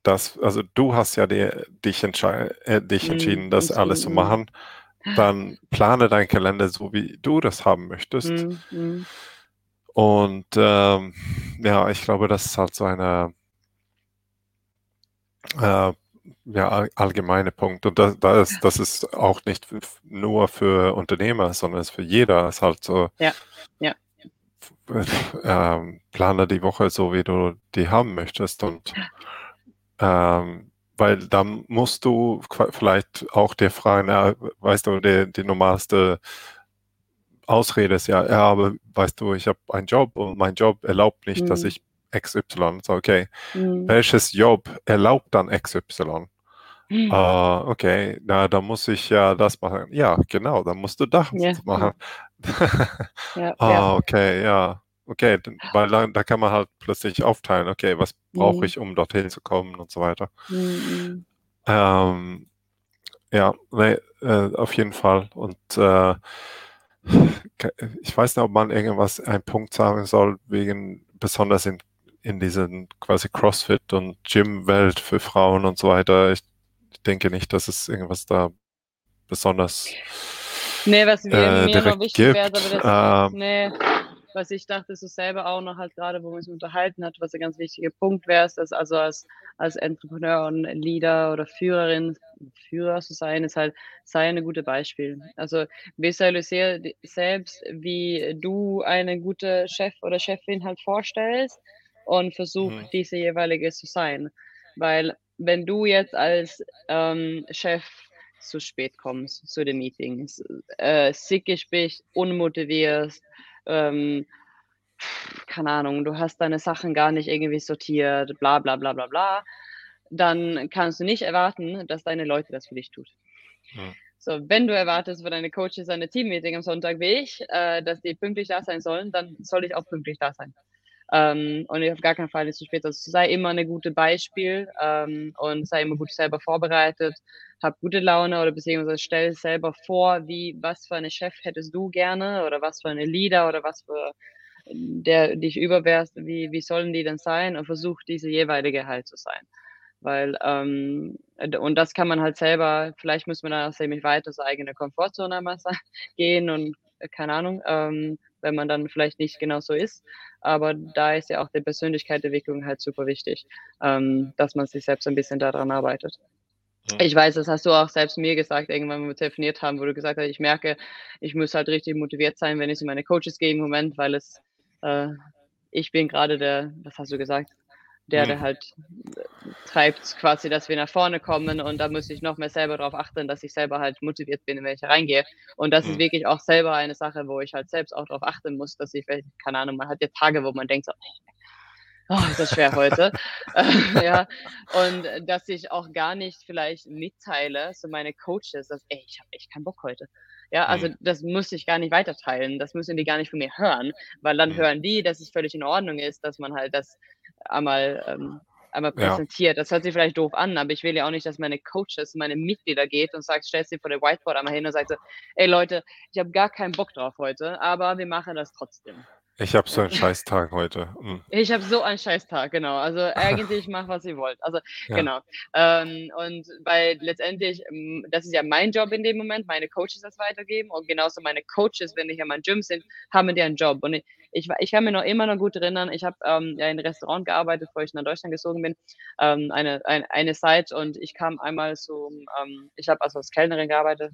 das, also du hast ja die, dich, äh, dich mhm, entschieden, das alles zu machen dann plane deinen Kalender so, wie du das haben möchtest. Mhm. Und ähm, ja, ich glaube, das ist halt so eine äh, ja, allgemeine Punkt. Und das, das, ist, das ist auch nicht nur für Unternehmer, sondern es ist für jeder. Es ist halt so, ja. Ja. Ähm, plane die Woche so, wie du die haben möchtest. Und ähm, weil dann musst du vielleicht auch dir fragen, ja, weißt du, die, die normalste Ausrede ist ja, ja, aber weißt du, ich habe einen Job und mein Job erlaubt nicht, mhm. dass ich XY. So, okay, mhm. welches Job erlaubt dann XY? Mhm. Uh, okay, na, dann muss ich ja das machen. Ja, genau, dann musst du das ja. machen. ja, ah, okay, ja. Okay, weil dann, da kann man halt plötzlich aufteilen, okay, was brauche mhm. ich, um dorthin zu kommen und so weiter. Mhm. Ähm, ja, nee, äh, auf jeden Fall. Und äh, ich weiß nicht, ob man irgendwas, einen Punkt sagen soll, wegen besonders in, in diesen quasi CrossFit und Gym-Welt für Frauen und so weiter. Ich, denke nicht, dass es irgendwas da besonders Nee, was mir, äh, mir noch wichtig wäre, aber das, ähm, nee, was ich dachte, so selber auch noch halt gerade, wo man sich unterhalten hat, was ein ganz wichtiger Punkt wäre, ist, dass also als, als Entrepreneur und Leader oder Führerin, Führer zu sein, ist halt, sei ein gutes Beispiel. Also visualisiere selbst, wie du eine gute Chef oder Chefin halt vorstellst und versuch mhm. diese jeweilige zu sein. Weil wenn du jetzt als ähm, Chef zu spät kommst zu den Meetings, äh, sickig bist, unmotivierst, ähm, keine Ahnung, du hast deine Sachen gar nicht irgendwie sortiert, bla bla bla bla bla, dann kannst du nicht erwarten, dass deine Leute das für dich tut. Ja. So, wenn du erwartest von deine Coaches eine Teammeeting am Sonntag wie ich, äh, dass die pünktlich da sein sollen, dann soll ich auch pünktlich da sein. Ähm, und auf gar keinen Fall ist zu spät. Also sei immer eine gute Beispiel ähm, und sei immer gut selber vorbereitet, hab gute Laune oder beziehungsweise stell selber vor, wie was für eine Chef hättest du gerne oder was für eine Leader oder was für der dich überwärst, wie, wie sollen die denn sein und versuch diese jeweilige halt zu sein. Weil, ähm, und das kann man halt selber, vielleicht muss man da ziemlich weiter seine eigene Komfortzone gehen und äh, keine Ahnung, ähm, wenn man dann vielleicht nicht genau so ist. Aber da ist ja auch die Persönlichkeitsentwicklung halt super wichtig, ähm, dass man sich selbst ein bisschen daran arbeitet. Ich weiß, das hast du auch selbst mir gesagt, irgendwann, wenn wir telefoniert haben, wo du gesagt hast, ich merke, ich muss halt richtig motiviert sein, wenn ich zu meine Coaches gehe im Moment, weil es, äh, ich bin gerade der, was hast du gesagt, der, der mhm. halt äh, treibt quasi, dass wir nach vorne kommen und da muss ich noch mehr selber darauf achten, dass ich selber halt motiviert bin, wenn ich reingehe. Und das mhm. ist wirklich auch selber eine Sache, wo ich halt selbst auch darauf achten muss, dass ich, keine Ahnung, man hat ja Tage, wo man denkt so, oh, ist das schwer heute. ja, und dass ich auch gar nicht vielleicht mitteile, so meine Coaches, dass, ey, ich habe echt keinen Bock heute. Ja, also mhm. das muss ich gar nicht weiterteilen. Das müssen die gar nicht von mir hören, weil dann mhm. hören die, dass es völlig in Ordnung ist, dass man halt das einmal, ähm, einmal präsentiert. Ja. Das hört sich vielleicht doof an, aber ich will ja auch nicht, dass meine Coaches, meine Mitglieder geht und sagt, stellst sie vor der Whiteboard einmal hin und sagt so, ey Leute, ich habe gar keinen Bock drauf heute, aber wir machen das trotzdem. Ich habe so einen Scheißtag heute. Mhm. Ich habe so einen Scheißtag, genau. Also eigentlich macht, was ihr wollt. Also ja. genau. Ähm, und weil letztendlich, ähm, das ist ja mein Job in dem Moment, meine Coaches das weitergeben und genauso meine Coaches, wenn die hier mein Gym sind, haben die einen Job. Und ich, ich, ich kann mir noch immer noch gut erinnern, ich habe ähm, ja in einem Restaurant gearbeitet, bevor ich nach Deutschland gezogen bin, ähm, eine, ein, eine Zeit und ich kam einmal so, ähm, ich habe also als Kellnerin gearbeitet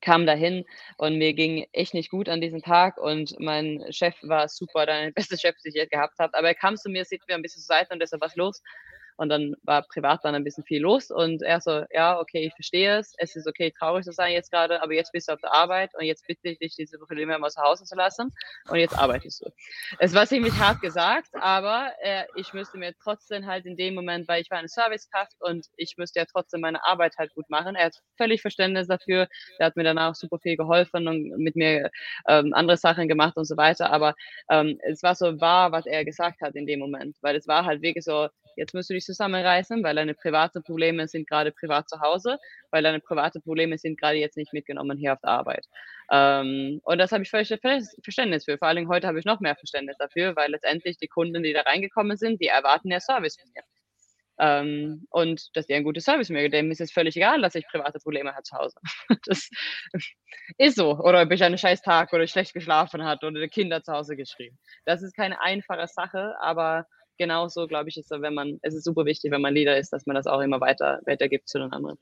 kam dahin und mir ging echt nicht gut an diesem Tag und mein Chef war super, der beste Chef, den ich je gehabt habe. Aber er kam zu mir, sieht mir ein bisschen zur Seite und deshalb was los. Und dann war privat dann ein bisschen viel los und er so, ja, okay, ich verstehe es. Es ist okay, traurig zu sein jetzt gerade, aber jetzt bist du auf der Arbeit und jetzt bitte ich dich, diese Probleme mal zu Hause zu lassen und jetzt arbeitest du. Es war ziemlich hart gesagt, aber äh, ich müsste mir trotzdem halt in dem Moment, weil ich war eine Servicekraft und ich müsste ja trotzdem meine Arbeit halt gut machen. Er hat völlig Verständnis dafür. Er hat mir danach super viel geholfen und mit mir ähm, andere Sachen gemacht und so weiter. Aber ähm, es war so wahr, was er gesagt hat in dem Moment, weil es war halt wirklich so, jetzt musst du dich zusammenreißen, weil deine private Probleme sind gerade privat zu Hause, weil deine private Probleme sind gerade jetzt nicht mitgenommen hier auf der Arbeit. Ähm, und das habe ich völlig Verständnis für. Vor allen Dingen heute habe ich noch mehr Verständnis dafür, weil letztendlich die Kunden, die da reingekommen sind, die erwarten ja Service von mir. Ähm, und dass die ein gutes Service mir dem ist es völlig egal, dass ich private Probleme habe zu Hause. Das ist so. Oder ob ich einen scheiß Tag oder schlecht geschlafen hat oder die Kinder zu Hause geschrieben. Das ist keine einfache Sache, aber genauso, glaube ich, ist es, wenn man, es ist super wichtig, wenn man Leader ist, dass man das auch immer weiter weitergibt zu den anderen.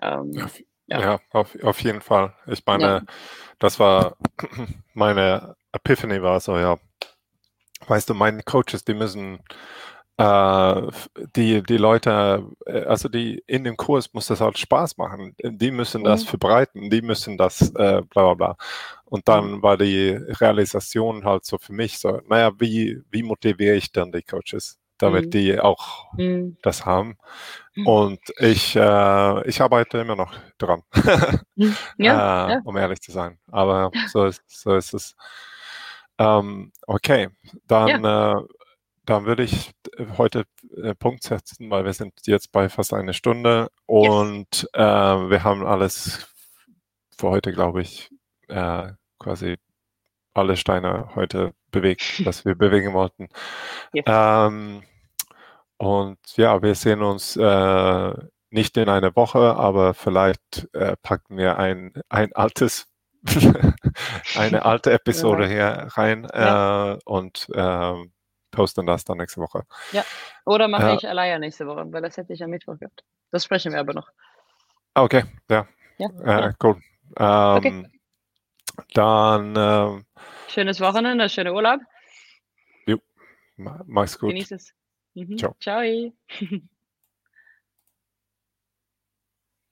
Ähm, ja, ja. ja, auf, auf jeden Fall. Ich meine, ja. das war meine Epiphany war so, ja, weißt du, meine Coaches, die müssen die, die Leute, äh, also die in dem Kurs muss das halt Spaß machen. Die müssen das mhm. verbreiten, die müssen das äh, bla bla bla. Und dann mhm. war die Realisation halt so für mich so, naja, wie, wie motiviere ich dann die Coaches, damit mhm. die auch mhm. das haben? Mhm. Und ich, äh, ich arbeite immer noch dran, ja, äh, ja. um ehrlich zu sein. Aber so ist, so ist es. Ähm, okay, dann ja. Dann würde ich äh, heute äh, Punkt setzen, weil wir sind jetzt bei fast eine Stunde und yes. äh, wir haben alles für heute, glaube ich, äh, quasi alle Steine heute bewegt, was wir bewegen wollten. Yes. Ähm, und ja, wir sehen uns äh, nicht in einer Woche, aber vielleicht packen wir ein, ein altes eine alte Episode ja. hier rein ja. und äh, posten das dann nächste Woche. Ja, oder mache äh, ich alleine nächste Woche, weil das hätte ich am Mittwoch gehabt. Das sprechen wir aber noch. Okay, ja. ja, äh, cool. Ähm, okay. Dann. Ähm, Schönes Wochenende, schöner Urlaub. Jo, mach's gut. Genieß es. Mhm. Ciao. Ciao.